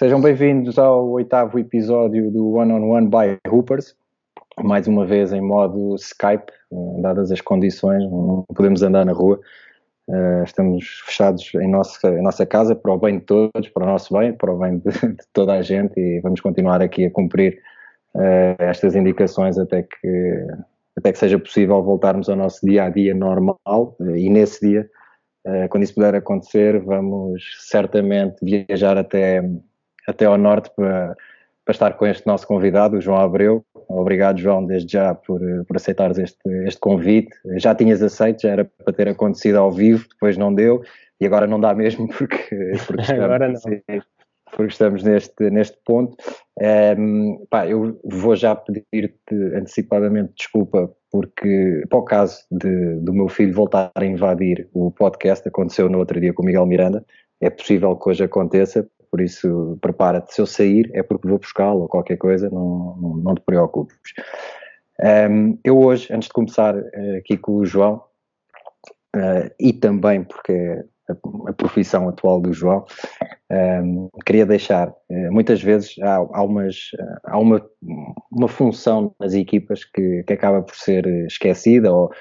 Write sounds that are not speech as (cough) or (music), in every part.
Sejam bem-vindos ao oitavo episódio do One on One by Hoopers. Mais uma vez em modo Skype, eh, dadas as condições, não podemos andar na rua. Uh, estamos fechados em nossa, em nossa casa para o bem de todos, para o nosso bem, para o bem de, de toda a gente e vamos continuar aqui a cumprir uh, estas indicações até que, até que seja possível voltarmos ao nosso dia a dia normal uh, e nesse dia, quando isso puder acontecer, vamos certamente viajar até até ao norte para, para estar com este nosso convidado, o João Abreu. Obrigado, João, desde já por, por aceitares este, este convite. Já tinhas aceito, já era para ter acontecido ao vivo, depois não deu e agora não dá mesmo porque, porque (laughs) estamos, porque estamos neste, neste ponto. Um, ehm, pá, eu vou já pedir-te antecipadamente desculpa porque, para o caso de, do meu filho voltar a invadir o podcast, aconteceu no outro dia com o Miguel Miranda, é possível que hoje aconteça, por isso prepara-te, se eu sair é porque vou buscá-lo ou qualquer coisa, não, não, não te preocupes. Um, eu hoje, antes de começar uh, aqui com o João, uh, e também porque é a, a, profissão atual do João, um, queria deixar, uh, muitas vezes há, há, umas, há uma, uma função nas equipas que, que acaba por ser esquecida ou eh,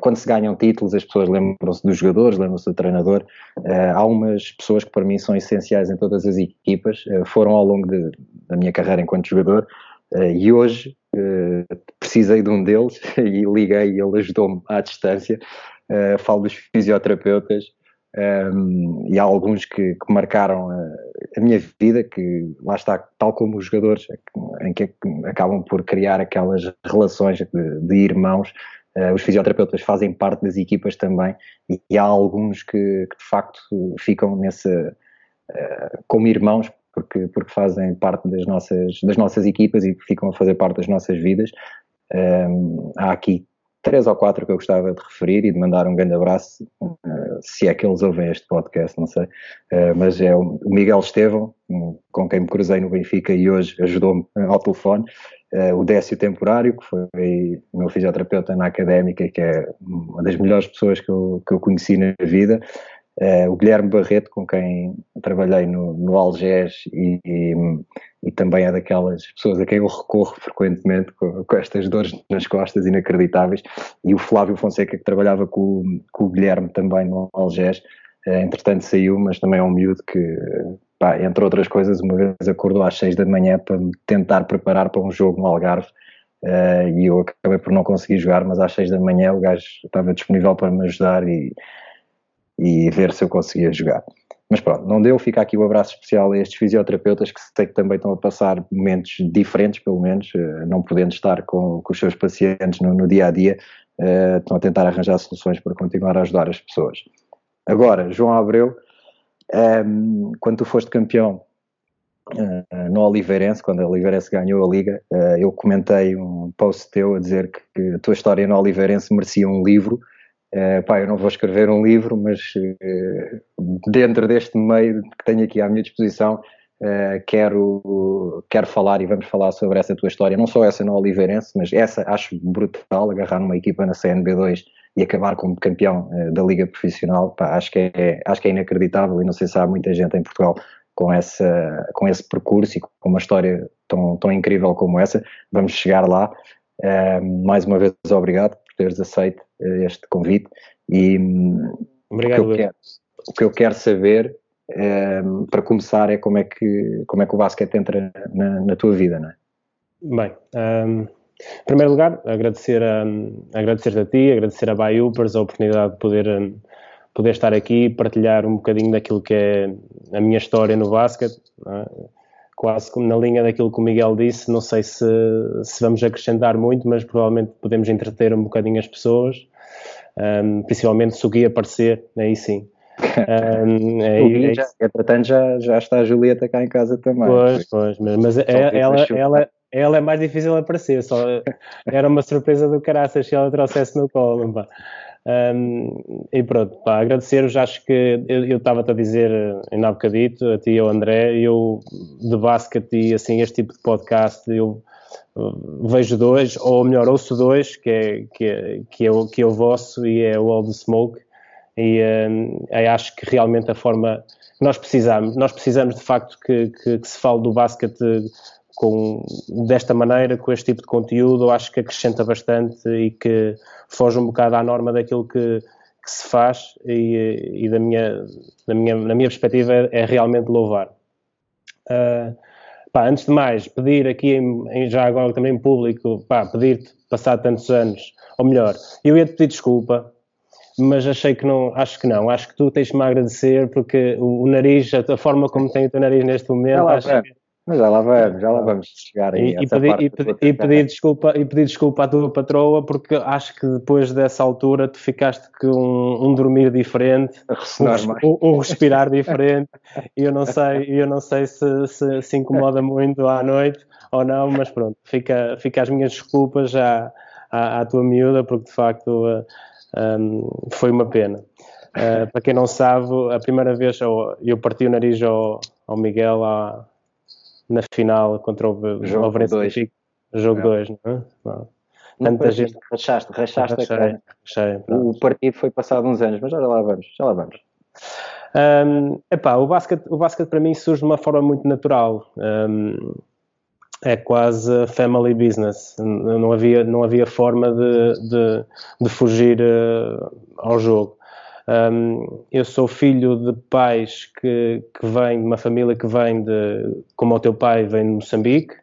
quando se ganham títulos, as pessoas lembram-se dos jogadores, lembram-se do treinador. Eh, há umas pessoas que para mim são essenciais em todas as equipas, eh, foram ao longo de, da minha carreira enquanto jogador, e hoje precisei de um deles (laughs) e liguei e ele ajudou-me à distância. falo dos fisioterapeutas, um, e há alguns que, que marcaram a, a, minha vida, que lá está, tal como os jogadores, em que acabam por criar aquelas relações de, de irmãos, os fisioterapeutas fazem parte das equipas também e, e há alguns que, que, de facto ficam nesse, uh, como irmãos porque, porque fazem parte das nossas, das nossas equipas e ficam a fazer parte das nossas vidas. Um, há aqui três ou quatro que eu gostava de referir e de mandar um grande abraço, uh, se é que eles ouvem este podcast, não sei, mas é o Miguel Estevão, com quem me cruzei no Benfica e hoje ajudou-me ao telefone, uh, o Décio Temporário, que foi o meu fisioterapeuta na académica, que é uma das melhores pessoas que eu, que eu conheci na vida, uh, o Guilherme Barreto, com quem trabalhei no, no Algés e, e, e, também é daquelas pessoas a quem eu recorro frequentemente com, com, estas dores nas costas inacreditáveis, e o Flávio Fonseca, que trabalhava com, com o Guilherme também no Algés, uh, entretanto saiu, mas também é um miúdo que pá, entre outras coisas, uma vez acordou às seis da manhã para me tentar preparar para um jogo no Algarve uh, e eu acabei por não conseguir jogar, mas às seis da manhã o gajo estava disponível para me ajudar e, e ver se eu conseguia jogar. Mas pronto, não deu, fica aqui o um abraço especial a estes fisioterapeutas que sei que também estão a passar momentos diferentes, pelo menos, uh, não podendo estar com, com os seus pacientes no, no dia a dia, uh, estão a tentar arranjar soluções para continuar a ajudar as pessoas. Agora, João Abreu, um, quando tu foste campeão uh, no Oliveirense, quando a Oliveirense ganhou a Liga, uh, eu comentei um post teu a dizer que, que, a tua história no Oliveirense merecia um livro. Uh, pá, eu não vou escrever um livro, mas dentro deste meio que tenho aqui à minha disposição, uh, quero, quero falar e vamos falar sobre essa tua história. Não só essa no Oliveirense, mas essa acho brutal, agarrar numa equipa na CNB2 e acabar como campeão uh, da Liga Profissional, pá, acho, que é, acho que é inacreditável e não sei se há muita gente em Portugal com, essa, com esse percurso e com uma história tão, tão incrível como essa. Vamos chegar lá. Uh, mais uma vez, obrigado por teres aceito uh, este convite. E hum, obrigado, o, que quero, o, que eu quero, saber, uh, para começar, é como é que, como é que o basquete entra na, na tua vida, não é? Bem, um, em primeiro lugar, agradecer a, agradecer a ti, agradecer a Bayupers a oportunidade de poder, hum, poder estar aqui e partilhar um bocadinho daquilo que é a minha história no basquete. É? Quase na linha daquilo que o Miguel disse, não sei se, se vamos acrescentar muito, mas provavelmente podemos entreter um bocadinho as pessoas, um, principalmente se o Gui aparecer, aí sim. Um, (laughs) é, o Gui, já, entretanto, já, já está a Julieta cá em casa também. Pois, pois, mas, mas é, ela, ela, ela é mais difícil aparecer, só era uma surpresa do caraças se ela trouxesse no colo. Pá. Um, e pronto, pá, agradecer-vos. Acho que eu estava-te a dizer ainda há bocadito, a ti e ao André, eu de basquete e assim, este tipo de podcast, eu uh, vejo dois, ou melhor, ouço dois, que é, que é, que é, o, que é o vosso e é o All the Smoke. E um, acho que realmente a forma nós precisamos. Nós precisamos de facto que, que, que se fale do basquete com, desta maneira, com este tipo de conteúdo, acho que acrescenta bastante e que foge um bocado à norma daquilo que, que se faz e, e, da minha, da minha, na minha perspectiva é, é realmente louvar. Uh, pá, antes de mais, pedir aqui, em, em, já agora também em público, pedir-te, passado tantos anos, ou melhor, eu ia-te pedir desculpa, mas achei que não, acho que não, acho que tu tens-me a agradecer porque o, o, nariz, a, forma como tem o teu nariz neste momento, acho que mas já lá vamos, já lá vamos chegar aí. E, e, pedir, e, pedir, e pedir, desculpa, e pedir desculpa à tua patroa, porque acho que depois dessa altura tu ficaste com um, um dormir diferente, um, um, respirar diferente, e eu não sei, eu não sei se, se, se incomoda muito à noite ou não, mas pronto, fica, fica as minhas desculpas já à, à tua miúda, porque de facto uh, um, foi uma pena. Uh, para quem não sabe, a primeira vez eu, eu parti o nariz ao, ao Miguel há na final contra o jogo 2. Jogo 2, não é? Não. Tanta gente. Rachaste, rachaste rachei, a rachei, O partido foi passado uns anos, mas já lá vamos, já lá vamos. Um, epá, o basquete, o basquete para mim surge de uma forma muito natural. Um, é quase family business. Não havia, não havia forma de, de, de fugir uh, ao jogo. Um, eu sou filho de pais que, que vêm de uma família que vem de, como o teu pai, vem de Moçambique,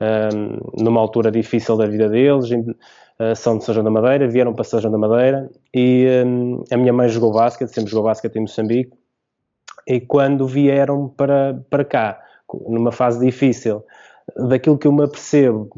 um, numa altura difícil da vida deles, uh, são de São João da Madeira, vieram para São João da Madeira e um, a minha mãe jogou basquete, sempre jogou basquete em Moçambique, e quando vieram para, para cá, numa fase difícil, daquilo que eu me apercebo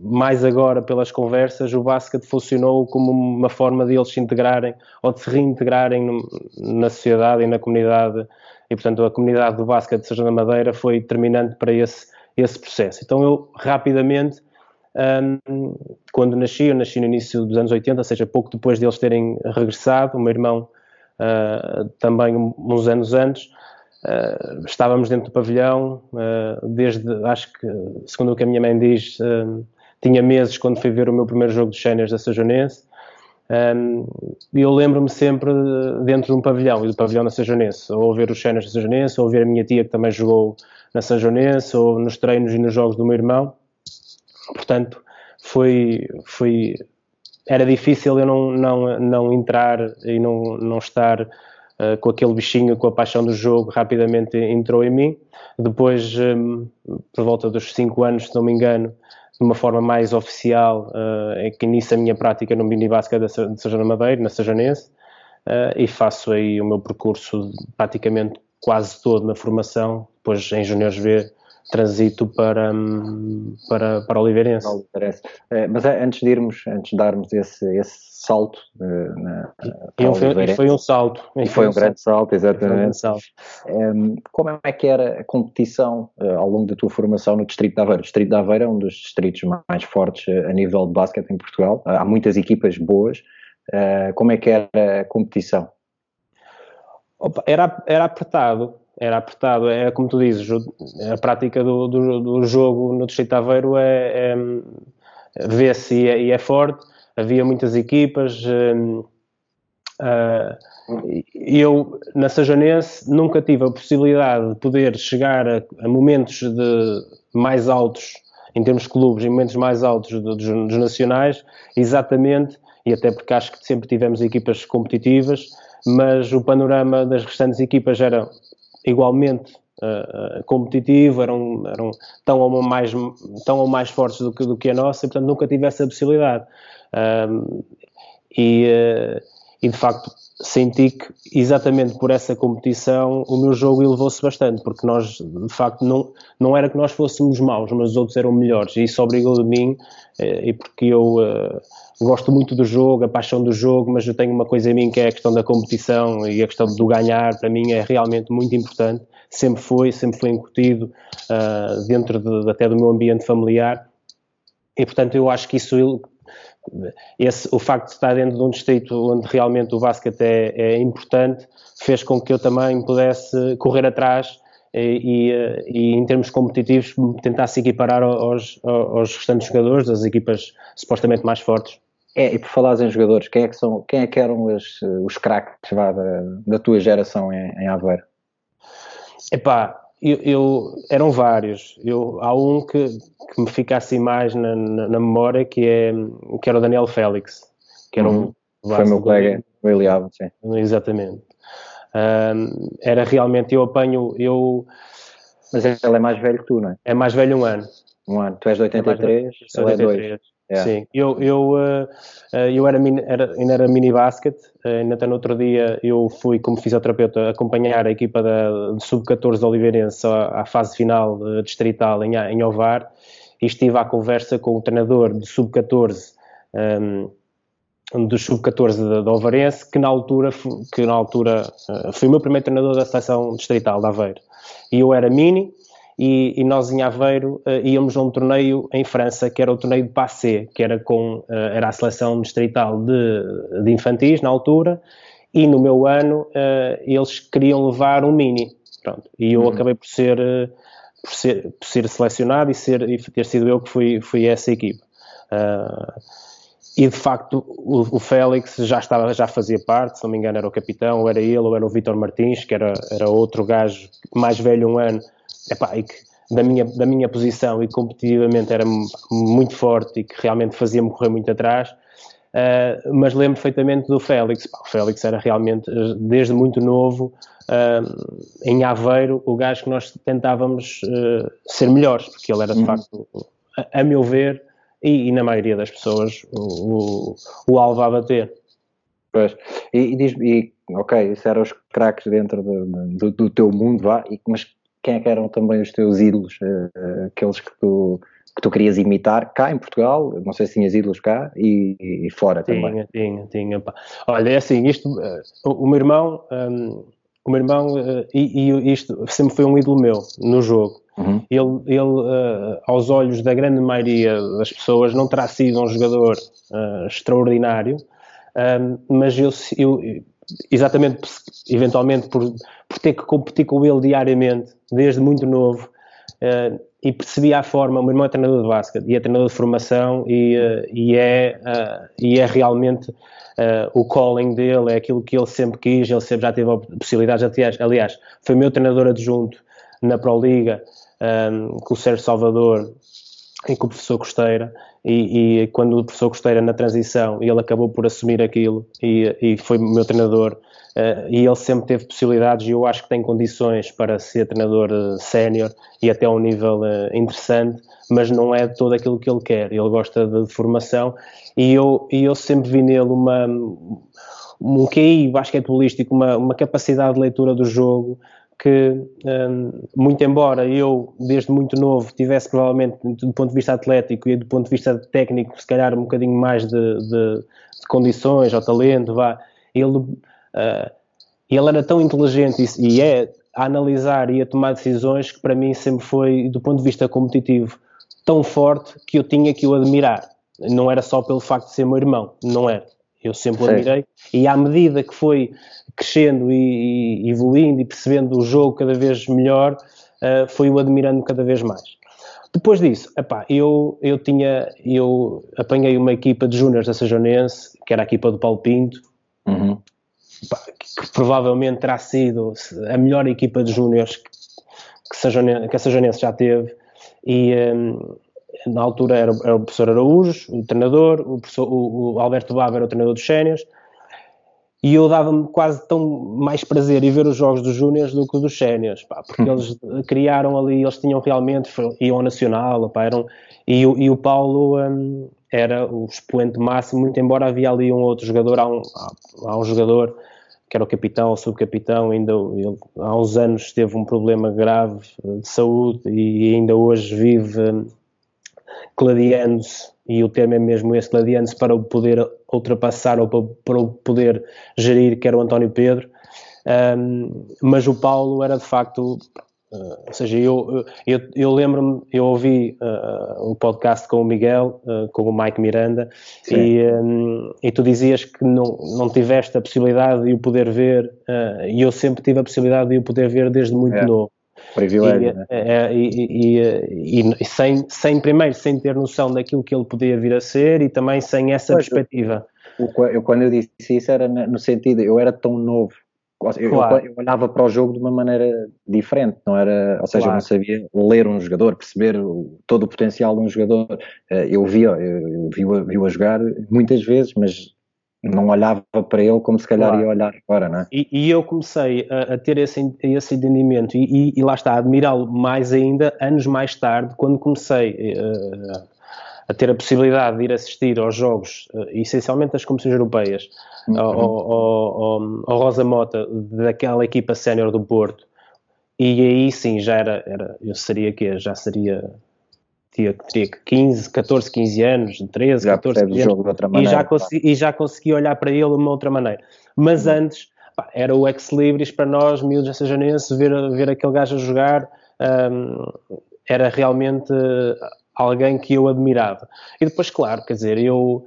Mais agora pelas conversas, o basquete funcionou como uma forma de eles se integrarem ou de se reintegrarem no, na sociedade e na comunidade. E, portanto, a comunidade do basquete de Sejam da Madeira foi determinante para esse, esse processo. Então, eu rapidamente, um, quando nasci, eu nasci no início dos anos 80, ou seja, pouco depois de eles terem regressado, o meu irmão uh, também uns anos antes, Uh, estávamos dentro do pavilhão, uh, desde, acho que, segundo o que a minha mãe diz, uh, tinha meses quando fui ver o meu primeiro jogo de séniores da Sajonense. E eu lembro-me sempre dentro de um pavilhão, e do pavilhão da Sajonense, ou ver os séniores da Sajonense, ou ver a minha tia que também jogou na Sajonense, ou nos treinos e nos jogos do meu irmão. Portanto, foi, foi era difícil eu não, não, não entrar e não, não estar eh, com aquele bichinho, com a paixão do jogo, rapidamente entrou em mim. Depois, um, por volta dos 5 anos, se não me engano, de uma forma mais oficial, uh, é que inicio a minha prática no minibasket de Sejana Madeira, na Sejanense, uh, e faço aí o meu percurso praticamente quase todo na formação, depois em Juniores V transito para, para, para Oliveirense. É, mas antes de irmos, antes de darmos esse, esse salto uh, na, e foi, e foi um salto. E, foi, um, um grande salto, salto exatamente. Um salto. Como é que era a competição uh, ao longo da tua formação no Distrito de Aveiro? O Distrito de Aveiro é um dos distritos mais fortes uh, a nível de basquete em Portugal. há muitas equipas boas. como é que era a competição? Opa, era, era apertado era apertado. É como tu dizes, a prática do, do, do jogo no Distrito de Aveiro é, é vê-se e, é, e, é forte. Havia muitas equipas. Uh, eu, na Sajanense, nunca tive a possibilidade de poder chegar a, a momentos de mais altos, em termos de clubes, em momentos mais altos dos, dos nacionais, exatamente, e até porque acho que sempre tivemos equipas competitivas, mas o panorama das restantes equipas era igualmente uh, competitivo, eram, eram tão, ou mais, tão ou mais fortes do que, do que a nossa, e portanto nunca tive essa possibilidade. Um, e, uh, e de facto senti que exatamente por essa competição o meu jogo elevou-se bastante, porque nós de facto não, não era que nós fôssemos maus, mas os outros eram melhores, e isso obrigou de mim, e porque eu gosto muito do jogo, a paixão do jogo, mas eu tenho uma coisa em mim que é a questão da competição e a questão do ganhar, para mim é realmente muito importante. Sempre foi, sempre foi incutido uh, dentro de, até do meu ambiente familiar. E portanto eu acho que isso, esse, o facto de estar dentro de um distrito onde realmente o basquete é, é importante, fez com que eu também pudesse correr atrás e, e, e, em termos competitivos tentasse equiparar aos, aos restantes jogadores das equipas supostamente mais fortes. É, e por falar em jogadores, quem é que, são, quem é que eram os, os craques da, da tua geração em, em Aveiro? Epá, eu, eu, eram vários. Eu, há um que, que me fica assim mais na, na, na, memória que, é, que era o Daniel Félix, que era uhum. um Foi meu colega, o Eliabo, sim. Exatamente. Um, era realmente, eu apanho, eu... Mas ele é mais velho que tu, não é? É mais velho um ano. Um ano. Tu és de 83, é ele é dois. Yeah. Sim, eu, eu, uh, eu era, era, ainda era mini basket, uh, ainda até no outro dia eu fui como fisioterapeuta acompanhar a equipa da, sub-14 de Oliveirense à, à, fase final distrital em, em Ovar e estive à conversa com o treinador de sub-14 um, ehm, do sub-14 de Ovarense, que na altura, que na altura uh, foi o meu primeiro treinador da seleção distrital de Aveiro. E eu era mini, e, e nós em Aveiro uh, íamos a um torneio em França, que era o torneio de Passé, que era com uh, era a seleção distrital de, de infantis na altura, e no meu ano uh, eles queriam levar um mini, pronto, e eu uhum. acabei por ser, por ser, por ser selecionado e, ser, e ter sido eu que fui, fui essa equipe. e de facto o, o, Félix já estava já fazia parte, se não me engano era o capitão, ou era ele, ou era o Vitor Martins, que era, era outro gajo mais velho um ano, epá, e que da minha, da minha posição e competitivamente era muito forte e que realmente fazia-me correr muito atrás, uh, mas lembro perfeitamente do Félix. o Félix era realmente, desde muito novo, uh, em Aveiro, o gajo que nós tentávamos uh, ser melhores, porque ele era de uhum. facto, a, a, meu ver, e, e, na maioria das pessoas, o, o, o alvo a bater. Pois, e, e, diz, e ok, isso eram os craques dentro do, do, do, teu mundo, vá, e, mas quem é que eram também os teus ídolos, uh, aqueles que tu, que tu querias imitar cá em Portugal? Não sei se tinhas ídolos cá e, e fora tinha, também. Tinha, tinha, pá. Olha, é assim, isto, uh, o, meu irmão, um, ehm, o meu irmão, uh, e, e, isto sempre foi um ídolo meu no jogo. Uhum. Ele, ele aos olhos da grande maioria das pessoas, não terá sido um jogador extraordinário, um, ehm, mas eu, eu exatamente eventualmente por, por ter que competir com ele diariamente, desde muito novo, uh, e percebia a forma, o meu irmão é treinador de basquete e é treinador de formação e, uh, e, é, uh, e é realmente o calling dele, é aquilo que ele sempre quis, ele sempre já teve possibilidades, aliás, foi meu treinador adjunto na Pro Liga, um, com o Sérgio Salvador e com o professor Costeira, e, e, quando o professor Costeira na transição, ele acabou por assumir aquilo e, e foi meu treinador Uh, e ele sempre teve possibilidades e eu acho que tem condições para ser treinador uh, sénior e até a um nível uh, interessante, mas não é todo aquilo que ele quer. Ele gosta de, de formação e eu, e eu sempre vi nele uma, um QI basquetebolístico, uma, uma capacidade de leitura do jogo que, um, muito embora eu, desde muito novo, tivesse provavelmente, do ponto de vista atlético e do ponto de vista técnico, se calhar um bocadinho mais de, de, de condições ou talento, vá, ele Uh, ele era tão inteligente e, e, é a analisar e a tomar decisões que para mim sempre foi, do ponto de vista competitivo, tão forte que eu tinha que o admirar. Não era só pelo facto de ser meu irmão, não era. Eu sempre o admirei. E à medida que foi crescendo e, e evoluindo e percebendo o jogo cada vez melhor, uh, foi o admirando cada vez mais. Depois disso, epá, eu, eu tinha, eu apanhei uma equipa de júniores da Sajonense, que era a equipa do Paulo Pinto, uhum. Que provavelmente terá sido a melhor equipa de júniores que, que a Sajonense já teve, e um, na altura era, era, o professor Araújo, o treinador, o, professor, o, o Alberto Bava era o treinador dos séniores, e eu dava-me quase tão mais prazer em ver os jogos dos júniores do que dos séniores, porque eles criaram ali, eles tinham realmente, iam ao Nacional, pá, eram, e, e o Paulo um, era o expoente máximo, muito embora havia ali um outro jogador, há um, há um jogador que era o capitão ou subcapitão, ainda ele, há uns anos teve um problema grave de saúde e ainda hoje vive um, gladiando-se, e o termo é mesmo esse, gladiando-se para o poder ultrapassar ou para, para o poder gerir, que era o António Pedro. Um, mas o Paulo era de facto Uh, ou seja, eu, eu, eu lembro-me, eu ouvi uh, um podcast com o Miguel, uh, com o Mike Miranda, e, um, e tu dizias que não, não tiveste a possibilidade de o poder ver, e eu sempre tive a possibilidade de o poder ver desde muito é. novo. Privilégio, e, né? e, e, e, sem, sem, primeiro, sem ter noção daquilo que ele podia vir a ser e também sem essa pois, perspectiva. Eu, eu, quando eu disse isso era no sentido, eu era tão novo eu, claro. eu, eu, olhava para o jogo de uma maneira diferente, não era, ou seja, claro. eu não sabia ler um jogador, perceber todo o potencial de um jogador. Eh, eu via, eu vi-o vi a jogar muitas vezes, mas não olhava para ele como se calhar claro. ia olhar agora, não é? E, e eu comecei a, a, ter esse, esse entendimento e, e, e lá está, a admirá-lo mais ainda anos mais tarde, quando comecei uh, a ter a possibilidade de ir assistir aos jogos, uh, essencialmente das competições europeias, uhum. ao, ao, ao, ao, Rosa Mota, daquela equipa sénior do Porto, e aí sim já era, era eu seria que já seria tinha, teria 15, 14, 15 anos, 13, já 14 anos, maneira, e, já consegui, e já consegui olhar para ele de uma outra maneira. Mas hum. antes, pá, era o ex-libris para nós, miúdos assajanenses, ver, ver aquele gajo a jogar, um, era realmente alguém que eu admirava. E depois, claro, quer dizer, eu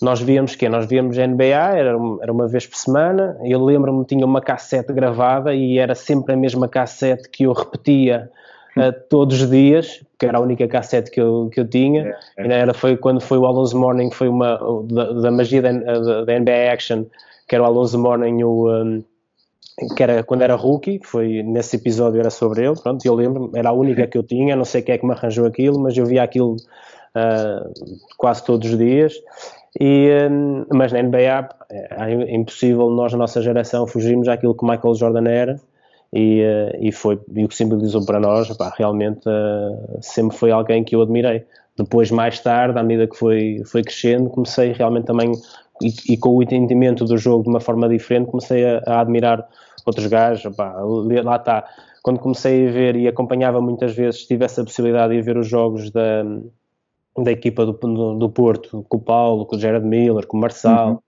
nós víamos que nós víamos NBA, era uma, era uma vez por semana, eu lembro-me tinha uma cassete gravada e era sempre a mesma cassete que eu repetia uh, todos os dias, que era a única cassete que eu, que eu tinha. É, é. Era, foi quando foi o Alonso Morning, foi uma da, da magia da, da, NBA Action, que era o Alonso Morning, o, um, que era quando era rookie, foi nesse episódio era sobre ele, pronto, eu lembro, era a única que eu tinha, não sei quem é que me arranjou aquilo, mas eu via aquilo uh, quase todos os dias. E, um, mas na NBA é, é impossível nós, na nossa geração, fugirmos àquilo que Michael Jordan era e, eh, e, foi, e o que simbolizou para nós, pá, realmente uh, sempre foi alguém que eu admirei. Depois, mais tarde, à medida que foi, foi crescendo, comecei realmente também, e, e com o entendimento do jogo de uma forma diferente, comecei a, a admirar outros gajos. Pá, lá está. Quando comecei a ver e acompanhava muitas vezes, tive essa possibilidade de ver os jogos da, da equipa do, do, do Porto, com o Paulo, com o Gerard Miller, com o Marçal. Uhum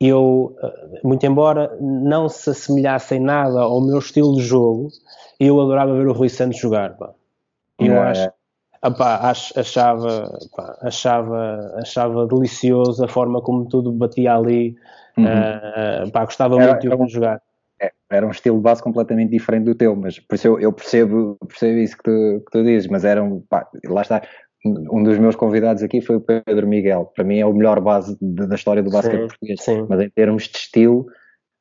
eu, eh, muito embora não se assemelhasse em nada ao meu estilo de jogo, eu adorava ver o Rui Santos jogar. Pá. Eu é. acho, achava, pá, achava, achava delicioso a forma como tudo batia ali. Uhum. Uh, pá, gostava era, muito de um, jogar. É, era um estilo de base completamente diferente do teu, mas por isso eu, eu percebo, percebo isso que tu, que tu dizes, mas eram, pá, lá está, um dos meus convidados aqui foi o Pedro Miguel. Para mim é o melhor base de, da história do basquete português. Sim. Mas em termos de estilo,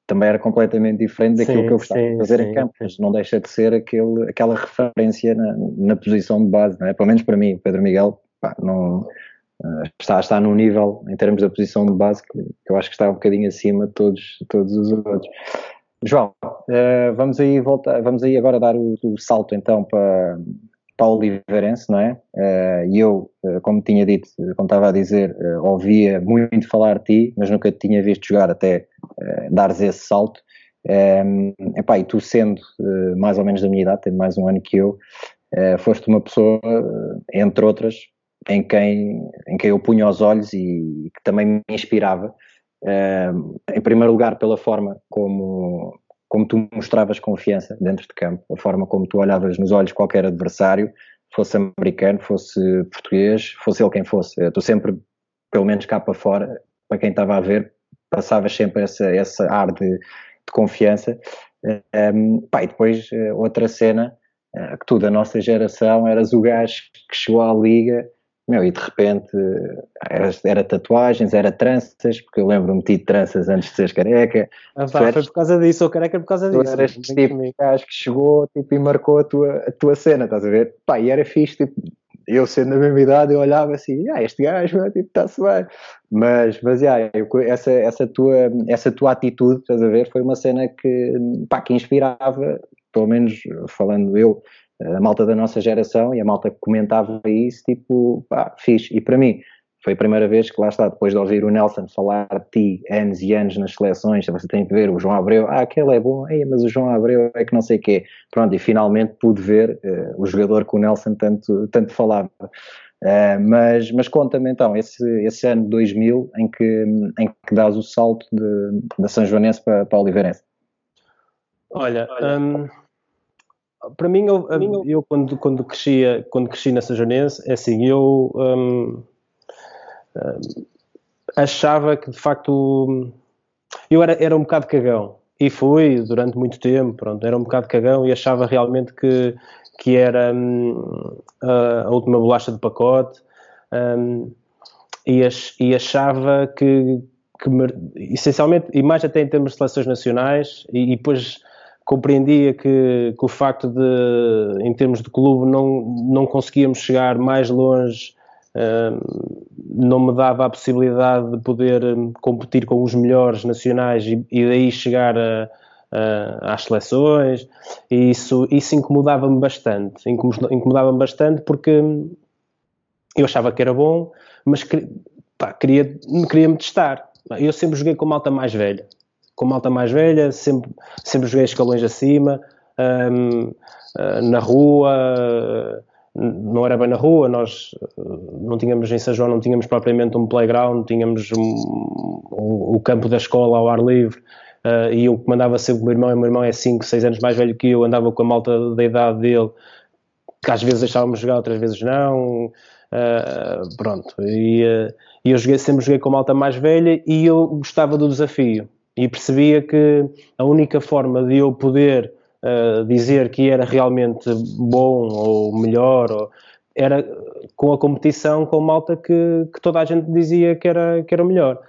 também era completamente diferente daquilo sim, que eu gostava sim, de fazer em campo. Mas não deixa de ser aquele, aquela referência na, na posição de base, não é? Pelo menos para mim, o Pedro Miguel pá, não, uh, está, está num nível, em termos da posição de base, que, eu acho que está um bocadinho acima de todos, todos os outros. João, uh, vamos aí voltar, vamos aí agora dar o, o salto então para para o Oliveirense, não é? Eh, e eu, eh, como tinha dito, como estava a dizer, eh, ouvia muito falar de ti, mas nunca te tinha visto jogar até dares esse salto. Epá, e tu sendo mais ou menos da minha idade, tem mais um ano que eu, foste uma pessoa, entre outras, em quem, em quem eu punha os olhos e que também me inspirava. em primeiro lugar, pela forma como, como tu mostravas confiança dentro de campo, a forma como tu olhavas nos olhos qualquer adversário, fosse americano, fosse português, fosse ele quem fosse. Tu sempre, pelo menos cá para fora, para quem estava a ver, passavas sempre essa, essa ar de, de confiança. Um, pá, e depois eh, outra cena, uh, que tu da nossa geração eras o gajo que chegou à liga meu, e de repente era, era, tatuagens, era tranças, porque eu lembro-me de tranças antes de seres careca. Ah, pá, eras, foi por causa disso, ou careca por causa disso. Tu eras tipo gajo que chegou tipo, e marcou a tua, a tua cena, estás a ver? Pá, e era fixe, tipo, eu sendo da mesma idade, eu olhava assim, ah, este gajo, tipo, está-se bem. Mas, mas yeah, eu, essa, essa, tua, essa tua atitude, estás a ver, foi uma cena que, pá, que inspirava, pelo menos falando eu, a malta da nossa geração e a malta que comentava isso, tipo, pá, fixe. E para mim, foi a primeira vez que lá está, depois de ouvir o Nelson falar de ti anos e anos nas seleções, você tem que ver o João Abreu, ah, aquele é bom, Ei, mas o João Abreu é que não sei o quê. Pronto, e finalmente pude ver uh, o jogador que o Nelson tanto, tanto falava. Uh, mas, mas conta-me então, esse, esse ano de 2000 em que, em que dás o salto de, da São Joanense para, para Oliveirense. Olha, um para mim, eu, eu, quando, quando, crescia, quando cresci na Sajonense, é assim, eu um, um, achava que de facto eu era, era um bocado cagão. E fui durante muito tempo, pronto, era um bocado cagão e achava realmente que, que era um, a, a, última bolacha de pacote e, ach, e, achava que, que essencialmente, e mais até em termos de seleções nacionais, e, e depois compreendia que, que, o facto de, em termos de clube, não, não conseguíamos chegar mais longe, uh, não me dava a possibilidade de poder hum, competir com os melhores nacionais e, e daí chegar a, a, às seleções, e isso, isso incomodava-me bastante, incomodava-me bastante porque eu achava que era bom, mas queria, queria me testar. Eu sempre joguei com malta mais velha, com malta mais velha, sempre, sempre joguei escalões acima, um, uh, na rua, não era bem na rua, nós não tínhamos em São João, não tínhamos propriamente um playground, tínhamos um, um, o campo da escola ao ar livre, uh, e eu comandava sempre o meu irmão, e o meu irmão é 5, 6 anos mais velho que eu, andava com a malta da idade dele, que às vezes deixávamos jogar, outras vezes não, uh, pronto, e, uh, eu joguei, sempre joguei com a malta mais velha e eu gostava do desafio, e percebia que a única forma de eu poder uh, dizer que era realmente bom ou melhor ou, era com a competição com malta que, que toda a gente dizia que era, que era melhor.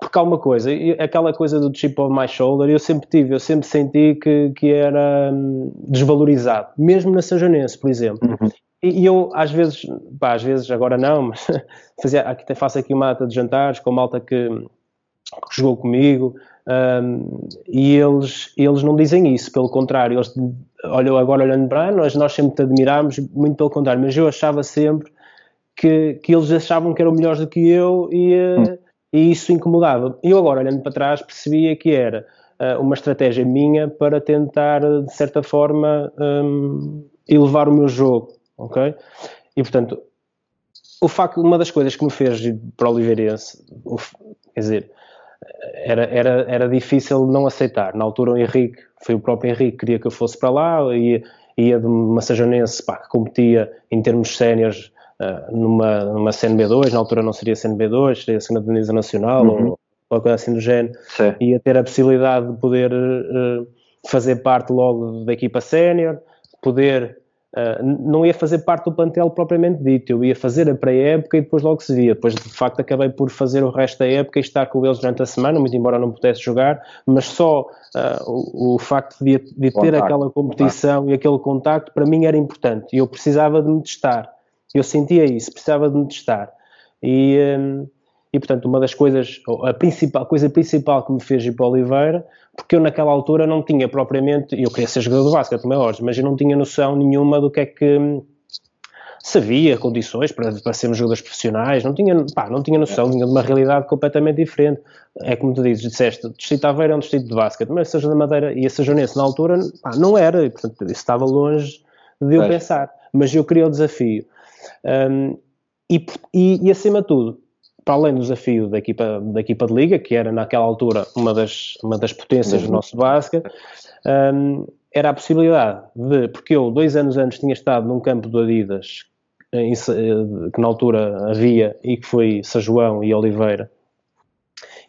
Porque há uma coisa, aquela coisa do chip of my shoulder, eu sempre tive, eu sempre senti que, que era hum, desvalorizado, mesmo na Sajonense, por exemplo. Uhum. E, e, eu, às vezes, pá, às vezes, agora não, mas (laughs) fazia, aqui, faço aqui uma ata de jantares com malta que, que jogou comigo, um, e eles, eles não dizem isso, pelo contrário, eles, olha, agora olhando para nós, nós sempre te admirámos, muito pelo contrário, mas eu achava sempre que, que eles achavam que eram melhores do que eu e, hum. e isso incomodava. E eu agora, olhando para trás, percebia que era uh, uma estratégia minha para tentar, de certa forma, um, elevar o meu jogo, ok? E, portanto, o facto, uma das coisas que me fez ir para o Oliveirense, quer dizer, era, era, era difícil não aceitar. Na altura, o Henrique, foi o próprio Henrique que queria que eu fosse para lá, ia, ia de uma Sajonense pá, que competia em termos séniores uh, numa, numa CNB2, na altura não seria CNB2, seria a Segunda Divisa Nacional uhum. ou qualquer coisa assim do género, Sim. ia ter a possibilidade de poder uh, fazer parte logo da equipa sénior, poder Uh, não ia fazer parte do plantel propriamente dito, eu ia fazer a pré-época e depois logo se via. Depois, de facto, acabei por fazer o resto da época e estar com eles durante a semana, muito embora não pudesse jogar, mas só uh, o, o, facto de, de ter aquela competição e aquele contacto, para mim era importante. E eu precisava de me testar. Eu sentia isso, precisava de me testar. E, um, e portanto, uma das coisas, a principal a coisa principal que me fez ir para Oliveira porque eu naquela altura não tinha propriamente, eu queria ser jogador de basquete, também hoje, mas eu não tinha noção nenhuma do que é que sabia, condições para, para sermos jogadores profissionais, não tinha, pá, não tinha noção, tinha de uma realidade completamente diferente. É como tu dizes, disseste, Distrito Aveiro é um distrito de basquete, mas seja da Madeira e a Sajonense na altura, pá, não era, e portanto isso estava longe de eu é. pensar, mas eu queria o desafio. Um, e, e, e acima de tudo, para além do desafio da equipa, da equipa de liga, que era naquela altura uma das, uma das potências do nosso basquete, um, era a possibilidade de, porque eu dois anos antes tinha estado num campo do Adidas, em, eh, que na altura havia, e que foi São João e Oliveira,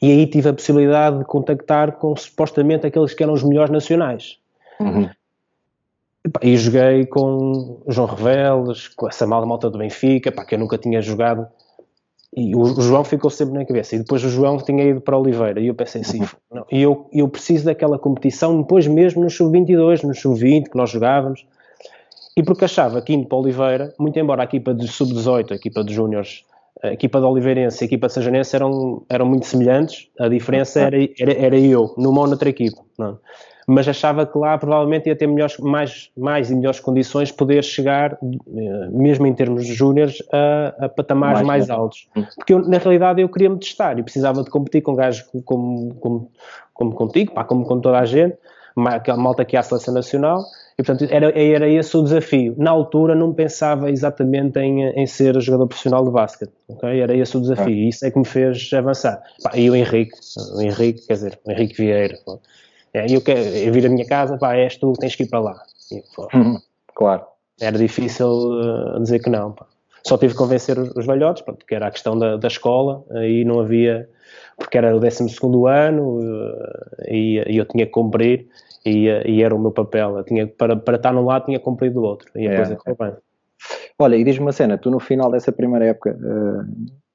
e aí tive a possibilidade de contactar com supostamente aqueles que eram os melhores nacionais. Uhum. E joguei com João Reveles, com essa malta do Benfica, pá, que eu nunca tinha jogado e o, João ficou sempre na cabeça. E depois o João tinha ido para Oliveira. E eu pensei assim: não, e eu, eu preciso daquela competição depois mesmo no sub-22, no sub-20 que nós jogávamos. E porque achava que indo para Oliveira, muito embora a equipa de sub-18, a equipa de júniores, a equipa de Oliveirense e a equipa de Sajanense eram, eram muito semelhantes, a diferença era, era, era eu, numa ou noutra equipa. Não? Mas achava que lá provavelmente ia ter melhores, mais, mais e melhores condições poder chegar, eh, mesmo em termos de júniores, a, a, patamares mais, mais altos. Hum. Porque eu, na realidade eu queria me testar e precisava de competir com gajos como, como, como contigo, pá, como com toda a gente, aquela malta que é a seleção nacional, e portanto era, era esse o desafio. Na altura não pensava exatamente em, em ser jogador profissional de basquete? Era esse o desafio, e isso é que me fez avançar. Pá, e o Henrique, o Henrique, quer dizer, o Henrique Vieira, pô, é, eu quero eu vir à minha casa, pá, és tu, tens que ir para lá. E, pô, uhum, claro. Era difícil uh, dizer que não. Pá. Só tive que convencer os, os velhotes, pronto, que era a questão da, da escola, aí não havia, porque era o 12 ano uh, e, e, eu tinha que cumprir e, e, era o meu papel. Eu tinha, para, para estar num lado tinha que cumprir do outro e a é. coisa correu bem. Olha, e diz-me uma cena, tu no final dessa primeira época uh,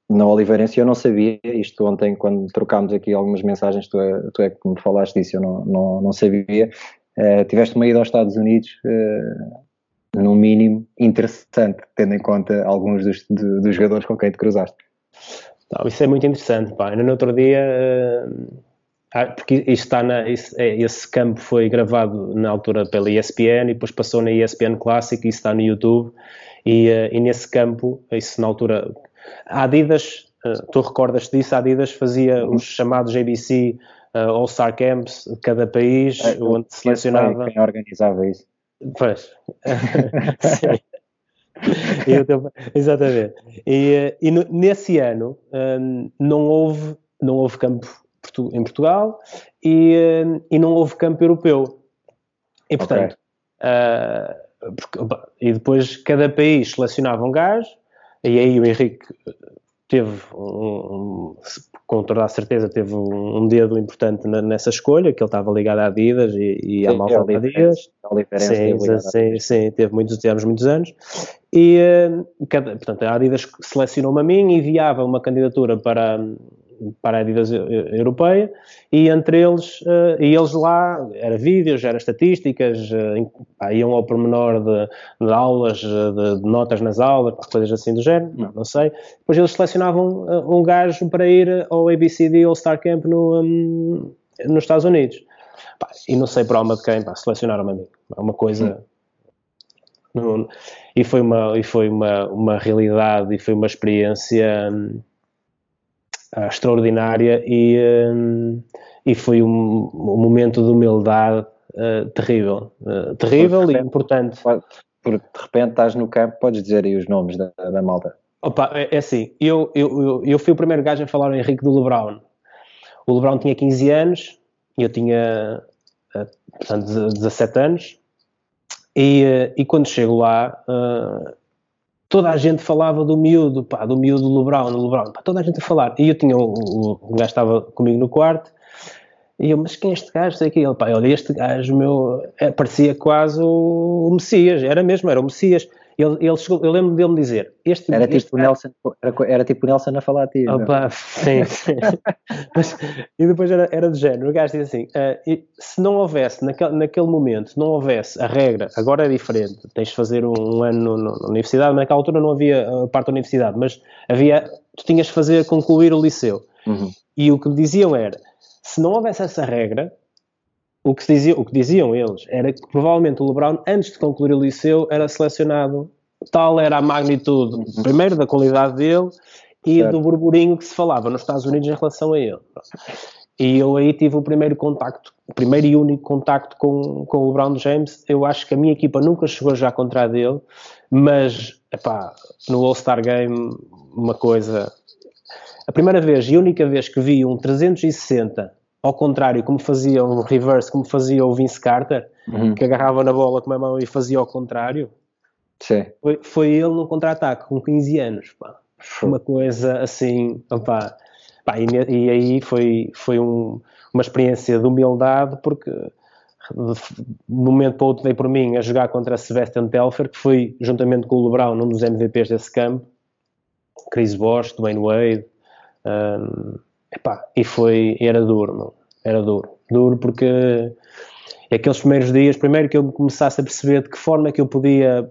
na Oliveirense eu não sabia, isto ontem quando trocámos aqui algumas mensagens, tu é, tu é que me falaste disso, eu não, não, não sabia, uh, tiveste uma ida aos Estados Unidos, uh, no mínimo, interessante, tendo em conta alguns dos, de, dos jogadores com quem te cruzaste. Não, isso é muito interessante, pá. No outro dia, uh, porque está na, isso, é, esse campo foi gravado na altura pela ESPN e depois passou na ESPN Classic e está no YouTube e, e nesse campo, isso na altura a Adidas, uh, tu recordas disso, a Adidas fazia os chamados ABC uh, eh, All-Star Camps de cada país, é, onde selecionava... Quem organizava isso. Pois. (laughs) eu, exatamente. E, eh, e no, nesse ano um, não houve não houve campo em Portugal e, um, e não houve campo europeu. E portanto, okay. uh, porque, e depois cada país selecionava um gajo e aí o Henrique teve, um, com toda a certeza, teve um, dedo importante nessa escolha, que ele estava ligado à Adidas e, e à malta da Adidas. Sim, sim, sim, teve muitos, tivemos muitos anos. E, eh, cada, portanto, a Adidas selecionou-me a mim e enviava uma candidatura para, para a Adidas Europeia e entre eles, uh, e eles lá, era vídeos, era estatísticas, uh, iam ao pormenor de, de aulas, de, de, notas nas aulas, coisas assim do género, não, não sei. Depois eles selecionavam um gajo para ir ao ABCD All-Star Camp no, um, nos Estados Unidos. Pá, e não sei por alma de quem, pá, selecionaram-me a mim. É uma coisa... Hum. e foi uma, e foi uma, uma realidade e foi uma experiência... Um, uh, extraordinária e, uh, e foi um, um, momento de humildade uh, terrível. Uh, terrível repente, e importante. Porque de repente estás no campo, podes dizer aí os nomes da, da malta. Opa, é, é assim, eu, eu, eu, eu, fui o primeiro gajo a falar ao Henrique do LeBron. O LeBron tinha 15 anos e eu tinha portanto, 17 anos. E, e quando chego lá, toda a gente falava do miúdo, pá, do miúdo do do LeBron, pá, toda a gente a falar. E eu tinha, um, um gajo estava comigo no quarto, e eu, mas quem é este gajo? Sei que ele, pá, olha, este gajo meu, é, parecia quase o, o Messias, era mesmo, era o Messias. Ele, ele chegou, eu lembro dele me dizer: este, era, este tipo Nelson, era, era, tipo Nelson a falar a ti. Opa, sim, sim. (laughs) Mas, e depois era, era do género: o gajo diz assim: uh, se não houvesse, naquele, naquele momento, não houvesse a regra, agora é diferente, tens de fazer um, um ano na universidade, mas naquela altura não havia a parte da universidade, mas havia, tu tinhas de fazer concluir o liceu. Uhum. E o que diziam era: se não houvesse essa regra, o que, dizia, o que diziam eles era que provavelmente o LeBron, antes de concluir o liceu, era selecionado. Tal era a magnitude, uhum. primeiro, da qualidade dele e certo. do burburinho que se falava nos Estados Unidos em relação a ele. E eu aí tive o primeiro contacto, o primeiro e único contacto com, com o LeBron James. Eu acho que a minha equipa nunca chegou já contra a dele, mas epá, no All-Star Game, uma coisa. A primeira vez e única vez que vi um 360 ao contrário, como fazia um reverse, como fazia o Vince Carter, uhum. que agarrava na bola com a mão e fazia ao contrário. Foi, foi ele no contra-ataque, com 15 anos. Pá. Uma coisa assim, opá. Pá, e, e, aí foi, foi um, uma experiência de humildade, porque de um momento para outro dei por mim a jogar contra a Sebastian Telfer, que foi, juntamente com o LeBron, um dos MVPs desse campo, Chris Bosh, Dwayne Wade, um, Epá, e foi, era duro, era duro. Duro porque aqueles primeiros dias, primeiro que eu começasse a perceber de que forma que eu podia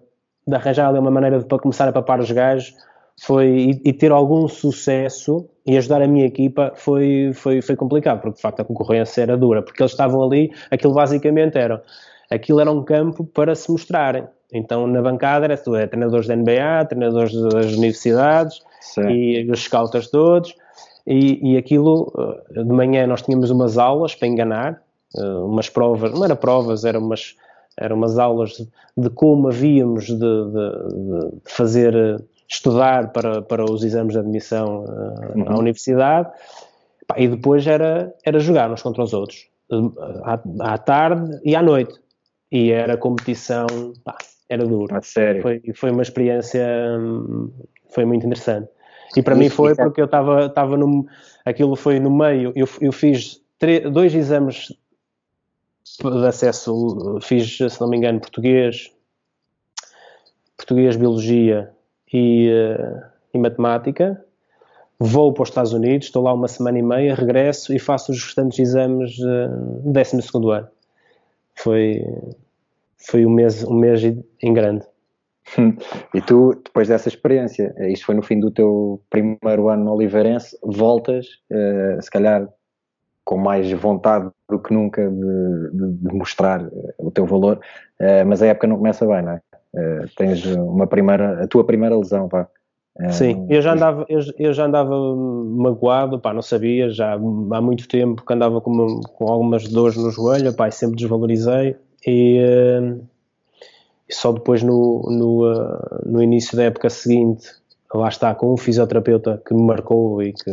arranjar ali uma maneira de, para começar a papar os gajos foi, e, e, ter algum sucesso e ajudar a minha equipa foi, foi, foi complicado, porque de facto a concorrência era dura, porque eles estavam ali, aquilo basicamente era, aquilo era um campo para se mostrarem. Então na bancada era é, treinadores da NBA, treinadores das universidades Sim. e os scouts todos, e, e aquilo, eh, de manhã nós tínhamos umas aulas para enganar, eh, umas provas, não eram provas, eram umas, eram umas aulas de, de como havíamos de, de, de, fazer, eh, estudar para, para os exames de admissão uhum. à universidade, e depois era, era jogar uns contra os outros, à, à tarde e à noite. E era competição, pá, era duro. A sério? Foi, foi uma experiência, hum, foi muito interessante. E para mim foi porque eu estava, estava no, aquilo foi no meio, eu, eu fiz três, dois exames de acesso, fiz, se não me engano, português, português, biologia e, uh, e matemática. vou para os Estados Unidos, estou lá uma semana e meia, regresso e faço os restantes exames uh, do 12 ano. Foi, foi um mês, um mês em grande. (laughs) E tu, depois dessa experiência, eh, isto foi no fim do teu primeiro ano no Oliveirense, voltas, uh, se calhar com mais vontade do que nunca de, de, de mostrar eh, o teu valor, uh, mas a época não começa bem, não é? Uh, tens uma primeira, a tua primeira lesão, pá. Sim, eu já andava, eu, eu, já andava magoado, pá, não sabia, já há muito tempo que andava com, com algumas dores no joelho, pá, sempre desvalorizei e, e só depois no, no, no início da época seguinte lá está, com um fisioterapeuta que me marcou e que,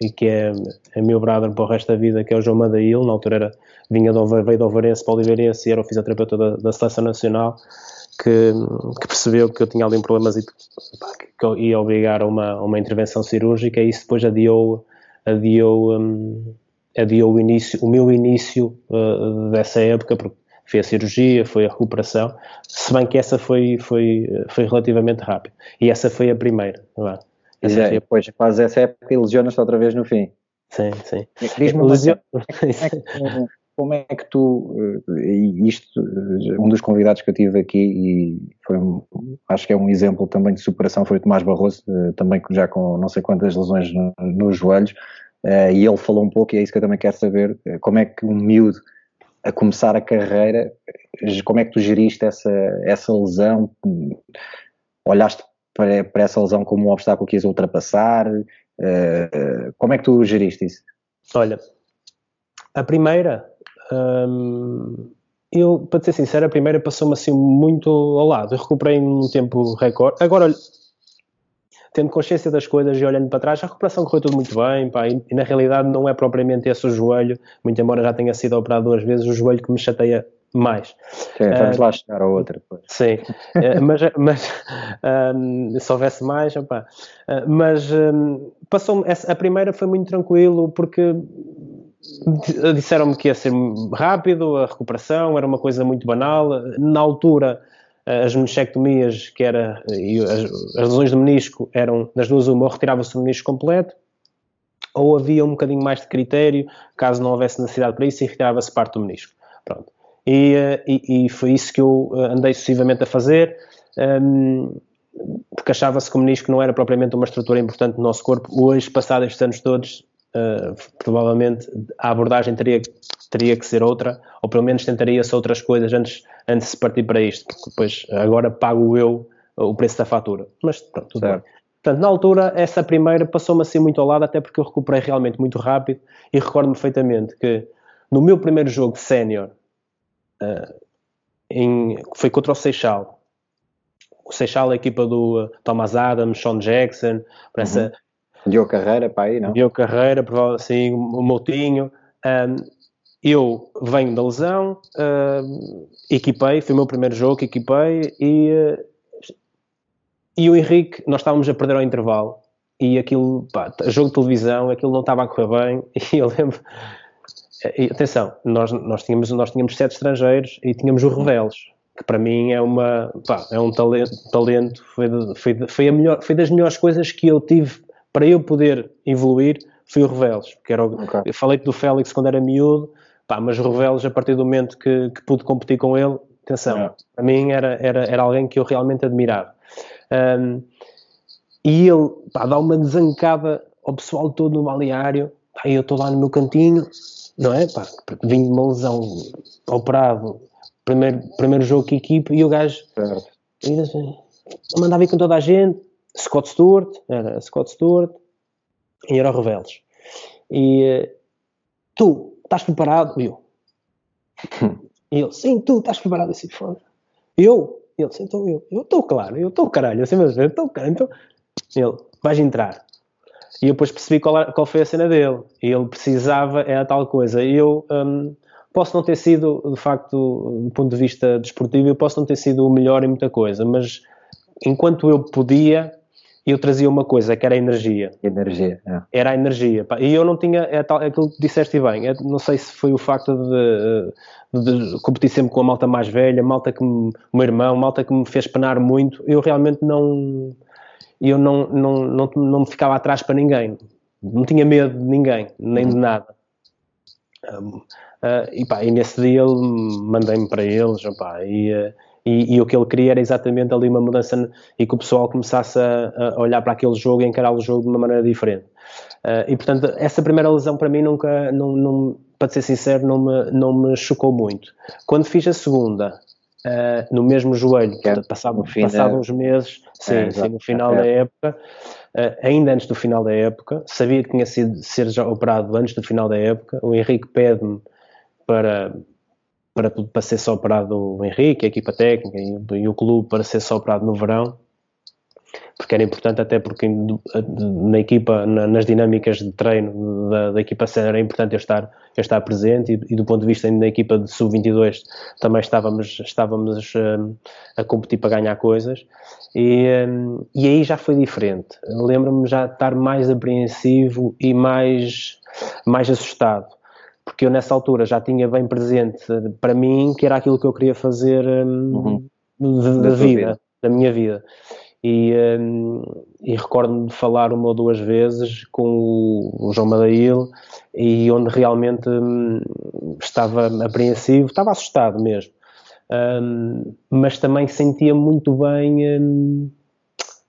e que é, é meu brother para o resto da vida, que é o João Madail, na altura era, vinha do, veio do Alvarense para o Oliveirense e era o fisioterapeuta da, da Seleção Nacional, que, que, percebeu que eu tinha ali problemas e que ia obrigar a uma, uma intervenção cirúrgica e isso depois adiou, adiou, um, adiou o, início, o meu início uh, dessa época, porque foi a cirurgia, foi a recuperação, se bem que essa foi, foi, foi relativamente rápida. E essa foi a primeira, não é? Essa e depois fazes essa época e lesionas-te outra vez no fim. Sim, sim. Diz-me Lesio... como é que tu, e isto, um dos convidados que eu tive aqui, e foi, acho que é um exemplo também de superação, foi o Tomás Barroso, eh, também já com não sei quantas lesões nos joelhos, eh, e ele falou um pouco, e é isso que eu também quero saber, eh, como é que um miúdo a começar a carreira, como é que tu geriste essa, essa lesão? Olhaste para, para essa lesão como um obstáculo que ias ultrapassar? Uh, como é que tu geriste isso? Olha, a primeira, hum, eu, para ser sincero, a primeira passou-me assim muito ao lado. Eu recuperei num tempo recorde. Agora, tendo consciência das coisas e olhando para trás, a recuperação correu tudo muito bem, pá, e, e, na realidade não é propriamente esse o joelho, muito embora já tenha sido operado duas vezes, o joelho que me chateia mais. Sim, vamos uh, lá chegar a outra depois. Sim, uh, mas, mas um, se houvesse mais, opa, uh, mas um, passou a primeira foi muito tranquilo porque disseram-me que ia ser rápido, a recuperação era uma coisa muito banal, na altura as meningectomias, que era, as, as lesões do menisco eram, das duas uma, ou retirava-se o menisco completo, ou havia um bocadinho mais de critério, caso não houvesse necessidade para isso, e retirava-se parte do menisco. Pronto. E, eh, e, e, foi isso que eu eh, andei sucessivamente a fazer, um, ehm, porque achava-se que o menisco não era propriamente uma estrutura importante do nosso corpo. Hoje, passados estes anos todos, uh, provavelmente a abordagem teria, teria que ser outra, ou pelo menos tentaria-se outras coisas antes, antes de se partir para isto, porque depois agora pago eu o preço da fatura. Mas pronto, tudo certo. bem. Portanto, na altura, essa primeira passou-me assim muito ao lado, até porque eu recuperei realmente muito rápido e recordo-me perfeitamente que no meu primeiro jogo de sénior, uh, foi contra o Seixal. O Seixal a equipa do uh, Thomas Adams, Sean Jackson, essa, uhum. Deu carreira para aí, não? Deu carreira, provavelmente assim, o Moutinho. Um, eu venho da lesão, uh, equipei, foi o meu primeiro jogo, equipei e, uh, e o Henrique, nós estávamos a perder ao intervalo e aquilo, pá, jogo de televisão, aquilo não estava a correr bem (laughs) e eu lembro, e, atenção, nós, nós, tínhamos, nós tínhamos sete estrangeiros e tínhamos o Reveles, que para mim é uma, pá, é um talento, talento foi, foi, foi, a melhor, foi das melhores coisas que eu tive para eu poder evoluir foi o Reveles, que era o, okay. eu falei do Félix quando era miúdo, Pá, mas o Reveles, a partir do momento que, que pude competir com ele, atenção, é. para mim era, era, era alguém que eu realmente admirava. Um, e ele pá, dá uma desancada ao pessoal todo no balneário, pá, eu estou lá no meu cantinho, não é? Pá, vim de uma lesão operado, primeiro, primeiro jogo que equipe, e o gajo assim, mandava ir com toda a gente, Scott Stewart, era Scott Stewart, e era o Reveles. E eh, tu, estás preparado? E eu. E ele, sim, tu estás preparado assim, foda. Eu? Ele, sim, estou eu. Eu estou, claro, eu estou, caralho, assim, mas eu estou, caralho, então. Ele, vais entrar. E eu depois percebi qual, era, qual foi a cena dele. E ele precisava, era tal coisa. E eu um, posso não ter sido, de facto, do ponto de vista desportivo, eu posso não ter sido o melhor em muita coisa, mas enquanto eu podia, e eu trazia uma coisa, que era a energia. Energia, é. Era a energia. Pá. E eu não tinha, é tal, é aquilo que disseste bem, é, não sei se foi o facto de, de, competir sempre com a malta mais velha, malta que me, o meu irmão, malta que me fez penar muito, eu realmente não... eu não, não, não, não me ficava atrás para ninguém, não tinha medo de ninguém, nem de nada. Um, uh, e, pá, e nesse dia mandei-me para eles opa, e, uh, e, e, o que ele queria era exatamente ali uma mudança e que o pessoal começasse a, a olhar para aquele jogo e encarar o jogo de uma maneira diferente. Uh, e portanto, essa primeira lesão para mim nunca, não, não, para ser sincero, não me, não me chocou muito. Quando fiz a segunda, uh, no mesmo joelho, é, passado, passado uns meses, sim, é, sim no final é. da época, uh, ainda antes do final da época, sabia que tinha sido ser já operado antes do final da época. O Henrique pede-me para, para, para ser só operado o Henrique, a equipa técnica e, e o clube para ser só operado no verão porque era importante até porque na equipa, nas dinâmicas de treino da, da equipa sénior era importante eu estar, eu estar presente e, e, do ponto de vista da equipa de sub-22 também estávamos, estávamos um, a competir para ganhar coisas e, um, e aí já foi diferente. Lembro-me já estar mais apreensivo e mais, mais assustado porque eu nessa altura já tinha bem presente para mim que era aquilo que eu queria fazer um, uhum. da vida, vida, da minha vida. E, um, e recordo-me de falar uma ou duas vezes com o, o João Madail e onde realmente um, estava apreensivo, estava assustado mesmo, um, mas também sentia muito bem hum,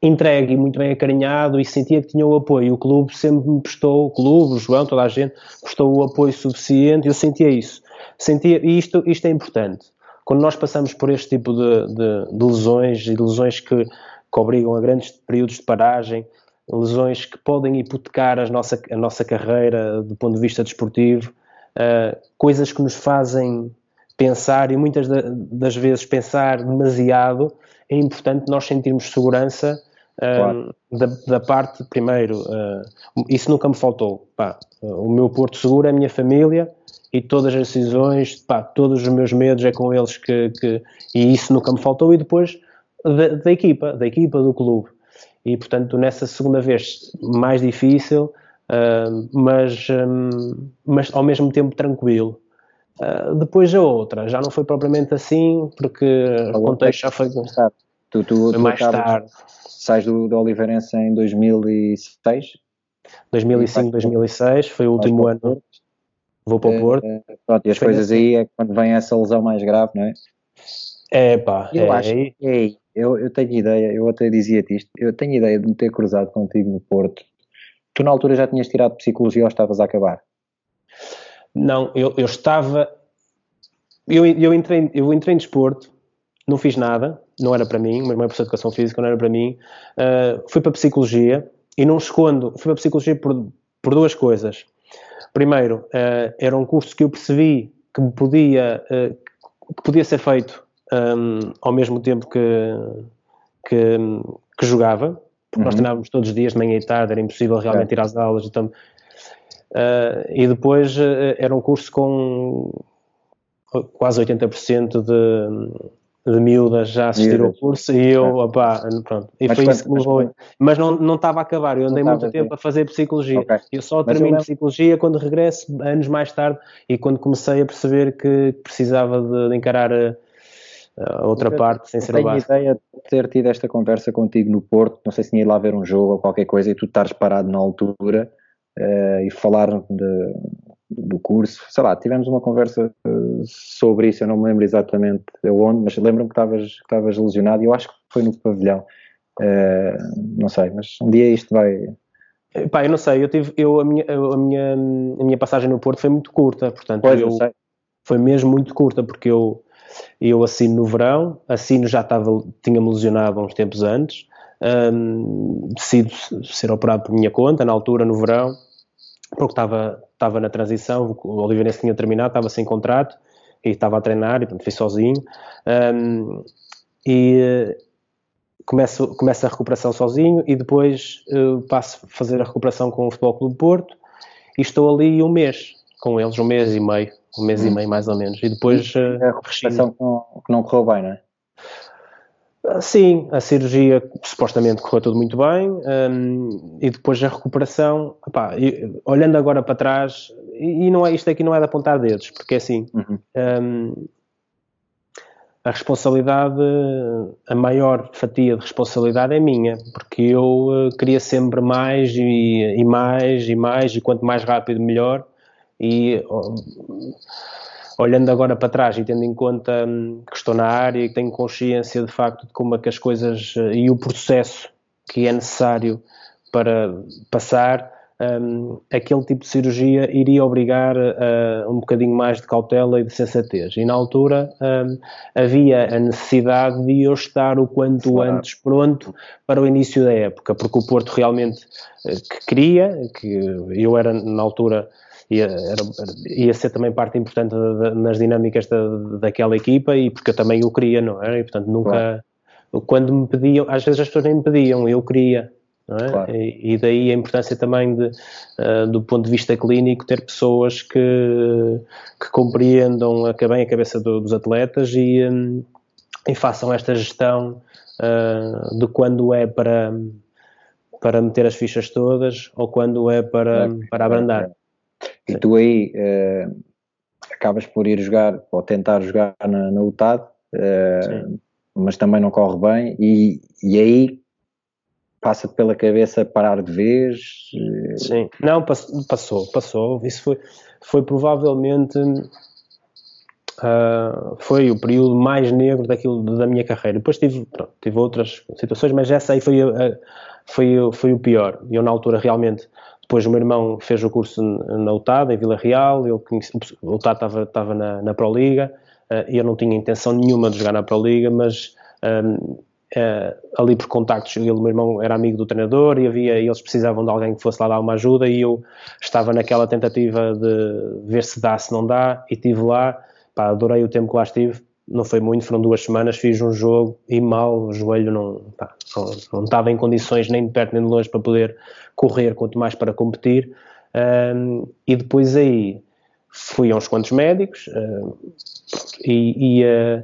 entregue e muito bem acarinhado e sentia que tinha o apoio. O clube sempre me prestou, o clube, o João, toda a gente, prestou o apoio suficiente, eu sentia isso. Sentia, e isto, isto é importante. Quando nós passamos por este tipo de, de, de lesões e de lesões que que obrigam a grandes períodos de paragem, lesões que podem hipotecar a nossa, a nossa carreira do ponto de vista desportivo, uh, coisas que nos fazem pensar e muitas das vezes pensar demasiado, é importante nós sentirmos segurança claro. da, da, parte, primeiro, uh, isso nunca me faltou. Pá, o meu porto seguro é a minha família e todas as decisões, pá, todos os meus medos é com eles que, que e isso nunca me faltou. E depois da, da, equipa, da equipa do clube. E, portanto, nessa segunda vez, mais difícil, uh, mas, um, mas ao mesmo tempo tranquilo. Uh, depois a outra, já não foi propriamente assim, porque o contexto já foi. Tu, tu, tu mais tarde. Sais do, do Oliveirense em 2006? 2005, 2006, foi o último ano. Vou para o Porto. Uh, pronto, e as coisas assim. aí é quando vem essa lesão mais grave, não é? É pá, eu é, acho que é, eu, eu tenho ideia, eu até dizia-te isto, eu tenho ideia de me ter cruzado contigo no Porto. Tu na altura já tinhas tirado psicologia ou estavas a acabar? Não, eu, eu estava. Eu, eu, entrei, eu entrei em desporto, não fiz nada, não era para mim, mas meu professor de educação física não era para mim. Uh, fui para psicologia e não escondo, fui para psicologia por, por duas coisas. Primeiro, uh, era um curso que eu percebi que podia, uh, que podia ser feito um, ao mesmo tempo que, que, que jogava, porque uhum. nós treinávamos todos os dias, de manhã e tarde, era impossível realmente ir às aulas. Então, e depois era um curso com quase 80% de, de miúdas já assistiram ao curso e eu, é. opá, pronto, e mas foi isso que me levou. Mas não, não estava a acabar, eu andei muito tempo a fazer psicologia. Okay. Eu só termino eu psicologia quando regresso, anos mais tarde, e quando comecei a perceber que precisava de, de encarar a outra eu parte sem ser o básico. Tenho ideia de ter tido esta conversa contigo no Porto, não sei se tinha ido lá ver um jogo ou qualquer coisa e tu estares parado na altura uh, e falar de, do curso, sei lá, tivemos uma conversa uh, sobre isso, eu não me lembro exatamente onde, mas lembro-me que estavas, lesionado e eu acho que foi no pavilhão, uh, não sei, mas um dia isto vai... Pá, eu não sei, eu tive, eu, a, minha, a, minha, a minha passagem no Porto foi muito curta, portanto, pois, eu, eu foi mesmo muito curta, porque eu eu assino no verão, assino já estava, tinha-me lesionado uns tempos antes, um, decido ser operado por minha conta, na altura, no verão, porque estava, estava na transição, o Oliveirense tinha terminado, estava sem contrato, e estava a treinar, e portanto fui sozinho, um, e começo, começo a recuperação sozinho, e depois uh, passo a fazer a recuperação com o Futebol Clube Porto, e estou ali um mês com eles, um mês e meio, um mês hum. e meio mais ou menos. E depois. E a recuperação que não, que não correu bem, não é? Sim, a cirurgia supostamente correu tudo muito bem um, e depois a recuperação, opá, e, olhando agora para trás, e, e, não é, isto aqui não é de apontar dedos, porque é assim, uhum. um, a responsabilidade, a maior fatia de responsabilidade é minha, porque eu uh, queria sempre mais e, e, mais e mais, e quanto mais rápido melhor. E uh, olhando agora para trás e tendo em conta um, que estou na área e que tenho consciência de facto de como é que as coisas uh, e o processo que é necessário para passar, um, aquele tipo de cirurgia iria obrigar a um bocadinho mais de cautela e de sensatez. E na altura um, havia a necessidade de eu estar o quanto claro. antes pronto para o início da época, porque o Porto realmente uh, que queria, que eu era na altura. Ia, era, ia ser também parte importante da, da, nas dinâmicas da, daquela equipa e porque eu também o queria, não é? E portanto nunca, claro. quando me pediam, às vezes as pessoas nem me pediam, eu queria, é? Claro. E, e, daí a importância também de, uh, do ponto de vista clínico ter pessoas que, que compreendam a, bem a cabeça do, dos atletas e, um, e, façam esta gestão uh, de quando é para, para meter as fichas todas ou quando é para, para abrandar. E Sim. tu aí uh, acabas por ir jogar ou tentar jogar na, na UTAD, mas também não corre bem e, e aí passa pela cabeça parar de vez? Sim, não, passou, passou. Isso foi, foi provavelmente uh, foi o período mais negro daquilo da minha carreira. Depois tive, pronto, tive outras situações, mas essa aí foi, uh, foi, foi o pior. Eu na altura realmente depois o meu irmão fez o curso na UTAD, em Vila Real, eu conheci, UTAD estava, na, Pro Liga, uh, eu não tinha intenção nenhuma de jogar na Pro Liga, mas um, Uh, ali por contactos, ele, meu irmão era amigo do treinador e havia, eles precisavam de alguém que fosse lá dar uma ajuda e eu estava naquela tentativa de ver se dá, se não dá e estive lá, pá, adorei o tempo que lá estive, não foi muito, foram duas semanas, fiz um jogo e mal, o joelho não, pá, não, não, estava em condições nem de perto nem de longe para poder correr, quanto mais para competir um, e depois aí fui a uns quantos médicos uh, e, e uh,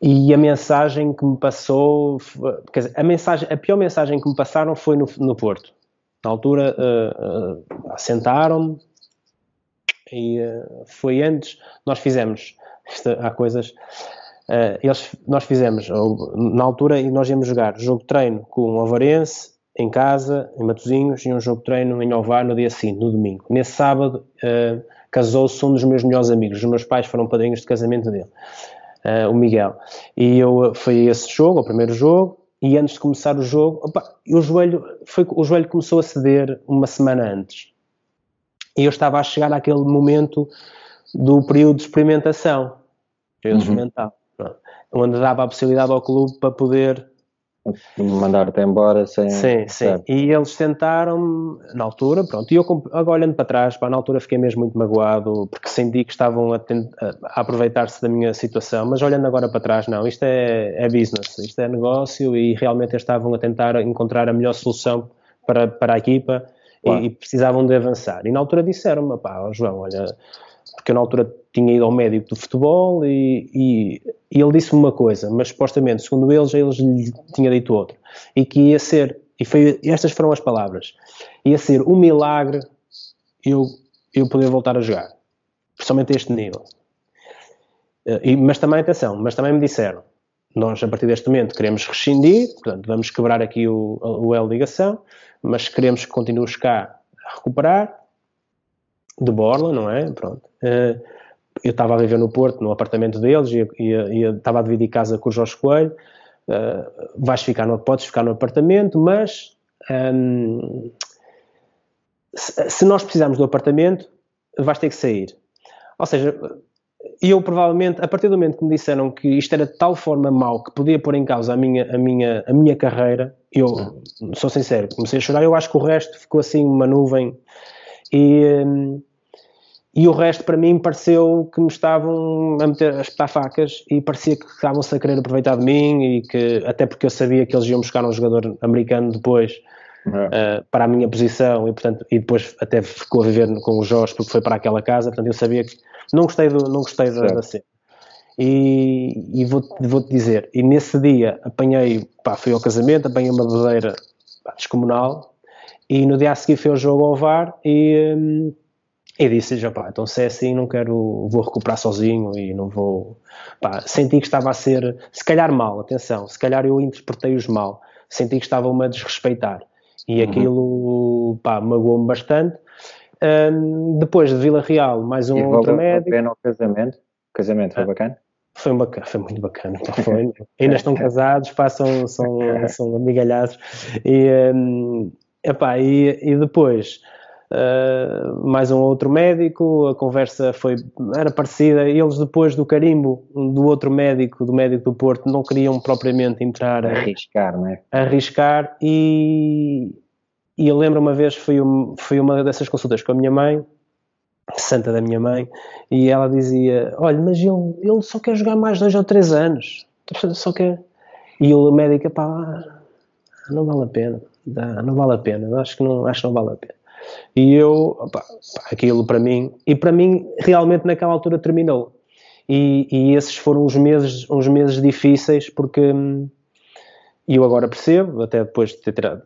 e a mensagem que me passou, quer dizer, a, mensagem, a pior mensagem que me passaram foi no, no Porto. Na altura, uh, uh, sentaram-me e uh, foi antes, nós fizemos, isto, há coisas, eles, nós fizemos, na altura, e nós íamos jogar jogo treino com o Avarense, em casa, em Matosinhos, e um jogo treino em Ovar no dia seguinte, no domingo. Nesse sábado, casou-se um dos meus melhores amigos, os meus pais foram padrinhos de casamento dele uh, o Miguel. E eu foi esse jogo, o primeiro jogo, e antes de começar o jogo, opa, o joelho foi o joelho começou a ceder uma semana antes. E eu estava a chegar àquele momento do período de experimentação, período uhum. onde dava a possibilidade ao clube para poder Mandar-te embora sem. Sim, sim. E eles tentaram na altura, pronto. E eu, agora olhando para trás, pá, na altura fiquei mesmo muito magoado, porque senti que estavam a, a aproveitar-se da minha situação. Mas olhando agora para trás, não, isto é, é business, isto é negócio e realmente eles estavam a tentar encontrar a melhor solução para, para a equipa claro. e, e, precisavam de avançar. E na altura disseram-me, pá, João, olha porque eu na altura tinha ido ao médico do futebol e, e, e ele disse-me uma coisa, mas supostamente, segundo eles, eles lhe tinha dito outra. E que ia ser, e foi, estas foram as palavras, ia ser um milagre eu, eu poder voltar a jogar. Principalmente a este nível. Eh, e, mas também, atenção, mas também me disseram, nós a partir deste momento queremos rescindir, portanto vamos quebrar aqui o, o L ligação, mas queremos que continues cá a recuperar, de Borla, não é? Pronto. Uh, eu estava a viver no Porto, no apartamento deles, e, e, e estava a dividir casa com o Jorge Coelho. Uh, vais ficar no, podes ficar no apartamento, mas um, se, se, nós precisarmos do apartamento, vais ter que sair. Ou seja, eu provavelmente, a partir do momento que me disseram que isto era de tal forma mau que podia pôr em causa a minha, a minha, a minha carreira, eu sou sincero, comecei a chorar. Eu acho que o resto ficou assim uma nuvem. E, um, e o resto para mim pareceu que me estavam a meter a espetar facas e parecia que estavam-se a querer aproveitar de mim e que até porque eu sabia que eles iam buscar um jogador americano depois uh, para a minha posição e portanto e depois até ficou a viver com o Jorge porque foi para aquela casa. Portanto eu sabia que não gostei do, não gostei da, da cena. E, e vou-te vou -te dizer e nesse dia apanhei pá, fui ao casamento apanhei uma bebedeira descomunal. E no dia a seguir fui ao jogo ao VAR e hum, E disse-lhe, pá, então se é assim, não quero, vou recuperar sozinho e não vou. Pá, senti que estava a ser, se calhar mal, atenção, se calhar eu interpretei-os mal, senti que estavam-me a desrespeitar. E uhum. aquilo, pá, magoou-me bastante. Um, depois de Vila Real, mais um e outro médico. pena o casamento? O casamento foi ah, bacana? Foi, bacana, foi muito bacana, pá, (laughs) foi. Ainda estão casados, pá, são, são, são amigalhados. E, um, epá, e, e depois Uh, mais um outro médico, a conversa foi, era parecida, eles depois do carimbo do outro médico, do médico do Porto, não queriam propriamente entrar a arriscar, né? arriscar e, e eu lembro uma vez, foi, um, foi uma dessas consultas com a minha mãe, santa da minha mãe, e ela dizia, olha, mas ele, ele só quer jogar mais dois ou três anos, só quer... E o médico, pá, não vale a pena, não vale a pena, acho que não, acho que não vale a pena. E eu, opa, aquilo para mim, e para mim realmente naquela altura terminou. E, e esses foram uns meses, uns meses difíceis porque hum, eu agora percebo, até depois de ter tirado,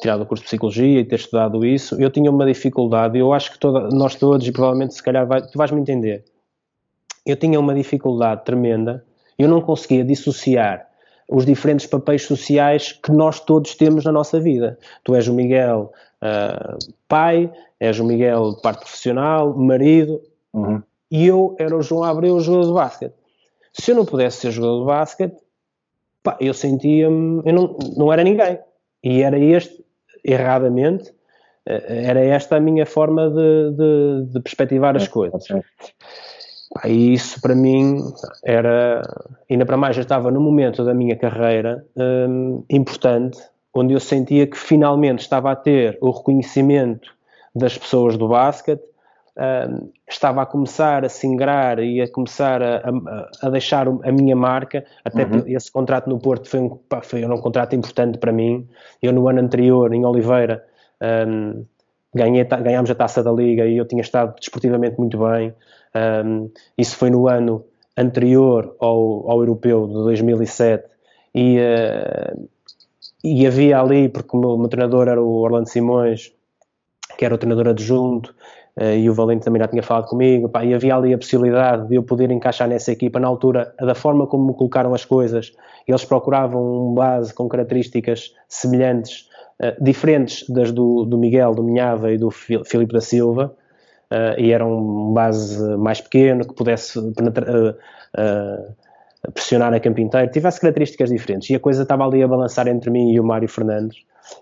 tirado o curso de Psicologia e ter estudado isso, eu tinha uma dificuldade, eu acho que toda, nós todos, e provavelmente se calhar vai, tu vais-me entender, eu tinha uma dificuldade tremenda, eu não conseguia dissociar os diferentes papéis sociais que nós todos temos na nossa vida. Tu és o Miguel uh, pai, és o Miguel de parte profissional, marido, uhum. e eu era o João Abreu, jogador de basquete. Se eu não pudesse ser jogador de basquete, pá, eu sentia-me, eu não, não era ninguém. E era este, erradamente, eh, era esta a minha forma de, de, de perspectivar as coisas. E isso para mim era, ainda para mais, já estava no momento da minha carreira um, importante, onde eu sentia que finalmente estava a ter o reconhecimento das pessoas do basquete, um, estava a começar a singrar e a começar a, a, a deixar a minha marca. Até uhum. esse contrato no Porto foi um, foi um contrato importante para mim. Eu, no ano anterior, em Oliveira, um, ganhei, ganhámos a taça da Liga e eu tinha estado desportivamente muito bem. Um, isso foi no ano anterior ao, ao europeu de 2007 e, uh, e havia ali, porque o meu, o meu, treinador era o Orlando Simões, que era o treinador adjunto, uh, e o Valente também já tinha falado comigo, pá, e havia ali a possibilidade de eu poder encaixar nessa equipa na altura, da forma como me colocaram as coisas, eles procuravam um base com características semelhantes, uh, diferentes das do, do Miguel, do Minhava e do Filipe da Silva, uh, e era um base mais pequeno que pudesse penetrar, uh, pressionar a campo inteiro, tivesse características diferentes e a coisa estava ali a balançar entre mim e o Mário Fernandes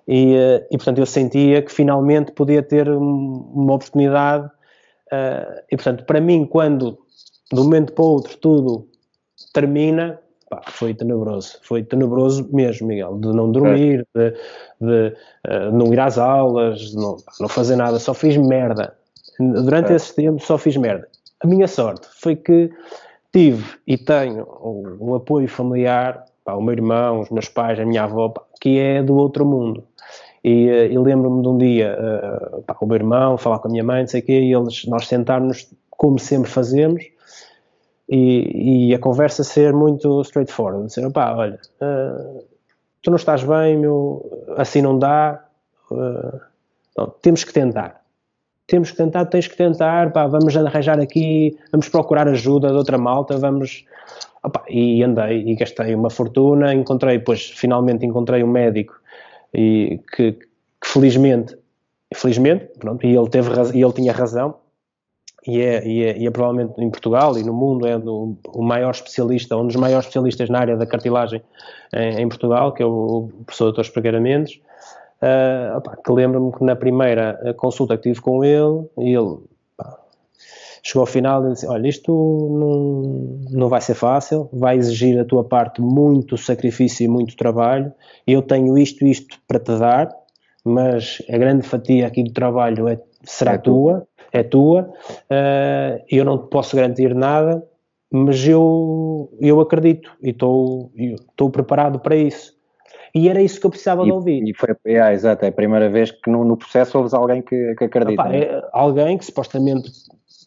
e, e portanto eu sentia que finalmente podia ter uma oportunidade e portanto para mim quando de um momento para o outro tudo termina Pá, foi tenebroso, foi tenebroso mesmo, Miguel, de não dormir, de, de uh, não ir às aulas, de não, não fazer nada, só fiz merda. Durante é. esse tempo só fiz merda. A minha sorte foi que tive e tenho um, apoio familiar, pá, o meu irmão, os meus pais, a minha avó, pá, que é do outro mundo. E, uh, e lembro-me de um dia, uh, pá, o meu irmão, falar com a minha mãe, não sei o quê, e eles, nós sentarmos como sempre fazemos, e, e, a conversa ser muito straightforward, dizer, pá, olha, uh, tu não estás bem, meu, assim não dá, uh, não, temos que tentar temos que tentar, tens que tentar, pá, vamos arranjar aqui, vamos procurar ajuda de outra malta, vamos. Opa, e andei e gastei uma fortuna, encontrei, pois finalmente encontrei um médico e que, que felizmente, felizmente, pronto, e ele, teve, e ele tinha razão, e é, e, é, e é provavelmente em Portugal e no mundo é do, o maior especialista, um dos maiores especialistas na área da cartilagem em, em Portugal, que é o, o professor Dr. Espregueira Mendes, Uh, opa, que lembro-me que na primeira consulta que tive com ele, ele pá, chegou ao final e disse: Olha, isto não, não vai ser fácil, vai exigir da tua parte muito sacrifício e muito trabalho. Eu tenho isto e isto para te dar, mas a grande fatia aqui do trabalho é, será é tua, é tua. Uh, eu não te posso garantir nada, mas eu, eu acredito e estou preparado para isso. E era isso que eu precisava e, de ouvir. E foi exato, é a primeira vez que no, no processo ouves alguém que, que acredita. Epá, é alguém que supostamente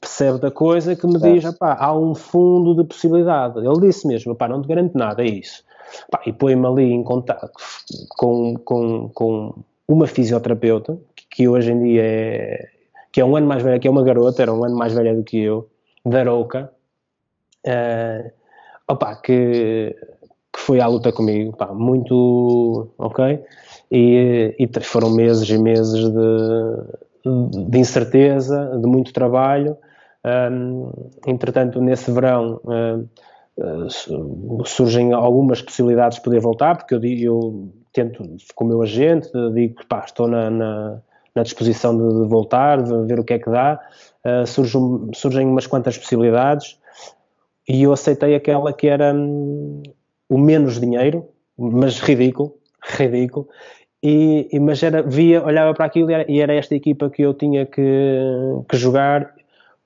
percebe da coisa que me diz, há um fundo de possibilidade. Ele disse mesmo, não te garanto nada, é isso. E põe-me ali em contato com, com, com uma fisioterapeuta, que, que hoje em dia é, que é um ano mais velha, que é uma garota, era um ano mais velha do que eu, da Arouca, uh, opa, que, que foi à luta comigo, pá, muito, ok? E, e foram meses e meses de, de incerteza, de muito trabalho. Um, entretanto, nesse verão uh, surgem algumas possibilidades de poder voltar, porque eu, eu tento, com o meu agente, digo que pá, estou na, na, na disposição de, de, voltar, de ver o que é que dá. Uh, surgem, surgem umas quantas possibilidades e eu aceitei aquela que era hum, o menos dinheiro, mas ridículo, ridículo. E, e, mas era, via, olhava para aquilo e era, e era, esta equipa que eu tinha que, que jogar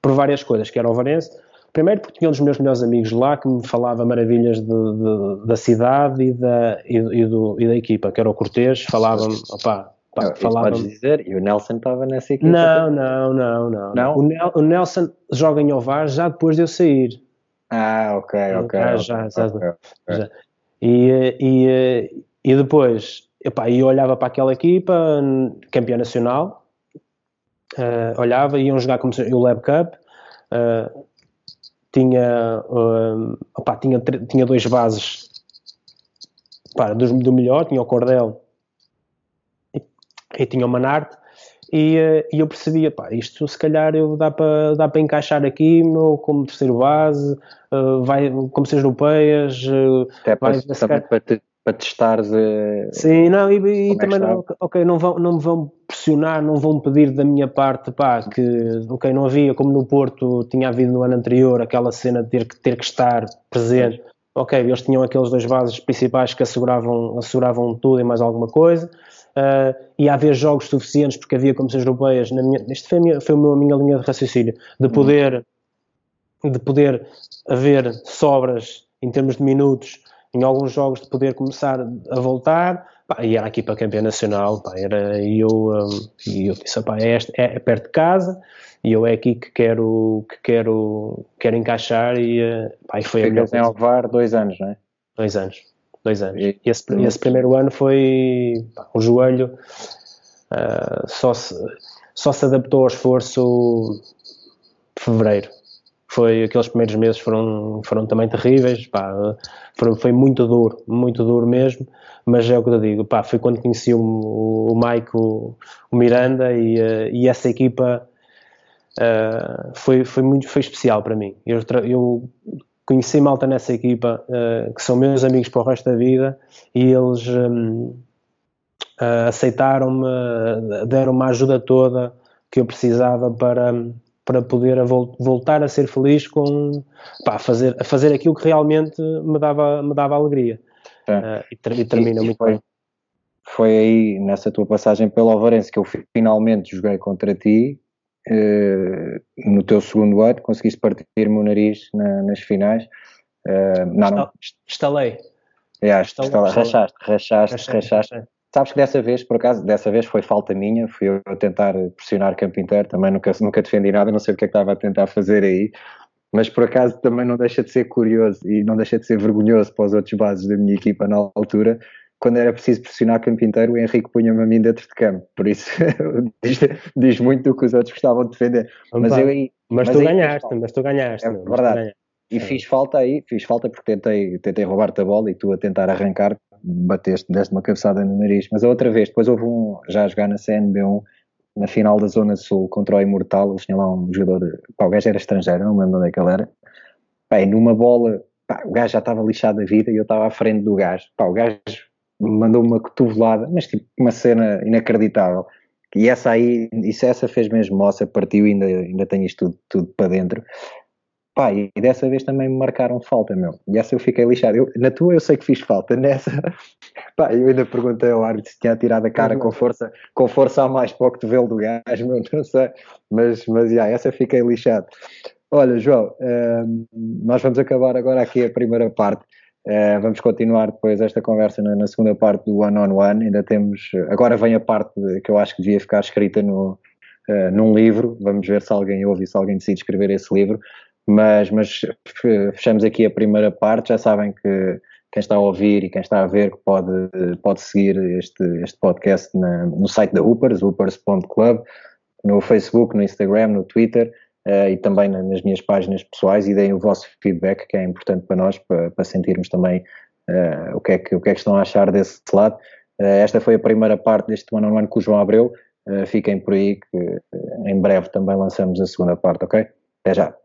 por várias coisas, que era o Varense. Primeiro porque tinha um dos meus melhores amigos lá que me falava maravilhas de, de, da cidade e da, e, e, do, e da equipa, que era o Cortês, falava-me, opá, Pá, falava... Podes dizer, e o Nelson estava nessa equipa? Não, não, não, não, não. O, Nel, o Nelson joga em Ovar já depois de eu sair. Ah, ok, ok. Ah, já, já, okay, okay. já. E, e, e depois, epá, eu olhava para aquela equipa, campeã nacional, uh, olhava, iam jogar como se, o Lab Cup, uh, tinha, uh, opá, tinha, tinha dois bases pá, do, do melhor, tinha o Cordel e, e tinha o Manarte, e, eh, e eu percebia, pá, isto se calhar eu dá para dá para encaixar aqui meu, como terceiro base, uh, vai como seis europeias, uh, Até vai, para, também para, te, para testares. Uh, Sim, não, e, e é também não, ok, não, vão, não me vão pressionar, não vão pedir da minha parte, pá, que ok, não havia como no Porto tinha havido no ano anterior aquela cena de ter que, ter que estar presente. Ok, eles tinham aqueles dois bases principais que asseguravam, asseguravam tudo e mais alguma coisa uh, e haver jogos suficientes, porque havia comissões europeias, na minha, isto foi a, minha, foi a minha linha de raciocínio, de uhum. poder, de poder haver sobras em termos de minutos em alguns jogos de poder começar a voltar, pá, e era aqui para campeão nacional, pá, era, e eu, um, e eu disse, pá, é, este, é, perto de casa, e eu é aqui que quero, que quero, quero encaixar, e, uh, pá, e foi Ficas a melhor em Alvar dois anos, não é? Dois anos dois anos. E esse, esse primeiro ano foi pá, o joelho uh, só, se, só se adaptou ao esforço de fevereiro. Foi, aqueles primeiros meses foram, foram também terríveis, pá, foi, foi muito duro, muito duro mesmo, mas é o que eu digo, pá, foi quando conheci o, o Mike, o, o Miranda e, uh, e essa equipa uh, foi, foi muito foi especial para mim. Eu, eu conheci malta nessa equipa uh, que são meus amigos para o resto da vida e eles um, uh, eh, aceitaram-me, deram-me a ajuda toda que eu precisava para, para poder vol voltar a ser feliz com pá, fazer, a fazer aquilo que realmente me dava, me dava alegria. Uh, e, ter, e, termina e, muito foi, bem. Foi aí, nessa tua passagem pelo Alvarense, que eu finalmente joguei contra ti no teu segundo ano conseguiste partir-me o nariz na, nas finais. Uh, não, não. Estalei. Yeah, estalei. Rachaste, rachaste, rachaste. Sabes que dessa vez, por acaso, dessa vez foi falta minha, fui eu a tentar pressionar campo inteiro, também nunca, nunca defendi nada, não sei o que é que estava a tentar fazer aí, mas por acaso também não deixa de ser curioso e não deixa de ser vergonhoso para os outros bases da minha equipa na altura, quando era preciso pressionar campo inteiro, o Henrique punha-me a mim dentro de campo. Por isso, (laughs) diz, diz, muito do que os outros gostavam de defender. mas, eu, aí, mas, mas tu aí, ganhaste, mas tu ganhaste. É verdade. Ganhaste. E fiz falta aí, fiz falta porque tentei, tentei roubar-te a bola e tu a tentar arrancar, bateste, deste uma cabeçada no nariz. Mas a outra vez, depois houve um, já a jogar na CNB1, na final da Zona Sul contra o Imortal, eles tinham lá um jogador, pá, o gajo era estrangeiro, não me lembro onde é que ele era. Pá, e numa bola, pá, o gajo já estava lixado da vida e eu estava à frente do gajo. Pá, o gajo mandou uma cotovelada, mas tipo uma cena inacreditável. E essa aí, isso essa fez mesmo moça, partiu e ainda, ainda tenho isto tudo, tudo para dentro. Pá, e dessa vez também me marcaram falta, meu. E essa eu fiquei lixado. Eu, na tua eu sei que fiz falta, (laughs) nessa, pá, eu ainda perguntei ao árbitro se tinha tirado a cara com força, com força a mais para o cotovelo do gajo, (laughs) meu, não sei. Mas, mas, já, essa fiquei lixado. Olha, João, hum, nós vamos acabar agora aqui a primeira parte. Uh, vamos continuar depois esta conversa na, na segunda parte do One on One. Ainda temos. Agora vem a parte que eu acho que devia ficar escrita no, uh, num livro. Vamos ver se alguém ouve e se alguém decide escrever esse livro. Mas, mas fechamos aqui a primeira parte. Já sabem que quem está a ouvir e quem está a ver pode, pode seguir este, este podcast na, no site da Hoopers, hoopers.club. no Facebook, no Instagram, no Twitter uh, e também nas minhas páginas pessoais e deem o vosso feedback, que é importante para nós, para, para sentirmos também uh, o, que é que, o que é que estão a achar desse lado. Uh, esta foi a primeira parte deste one on one com o João Abreu. fiquem por aí que em breve também lançamos a segunda parte, ok? Até já.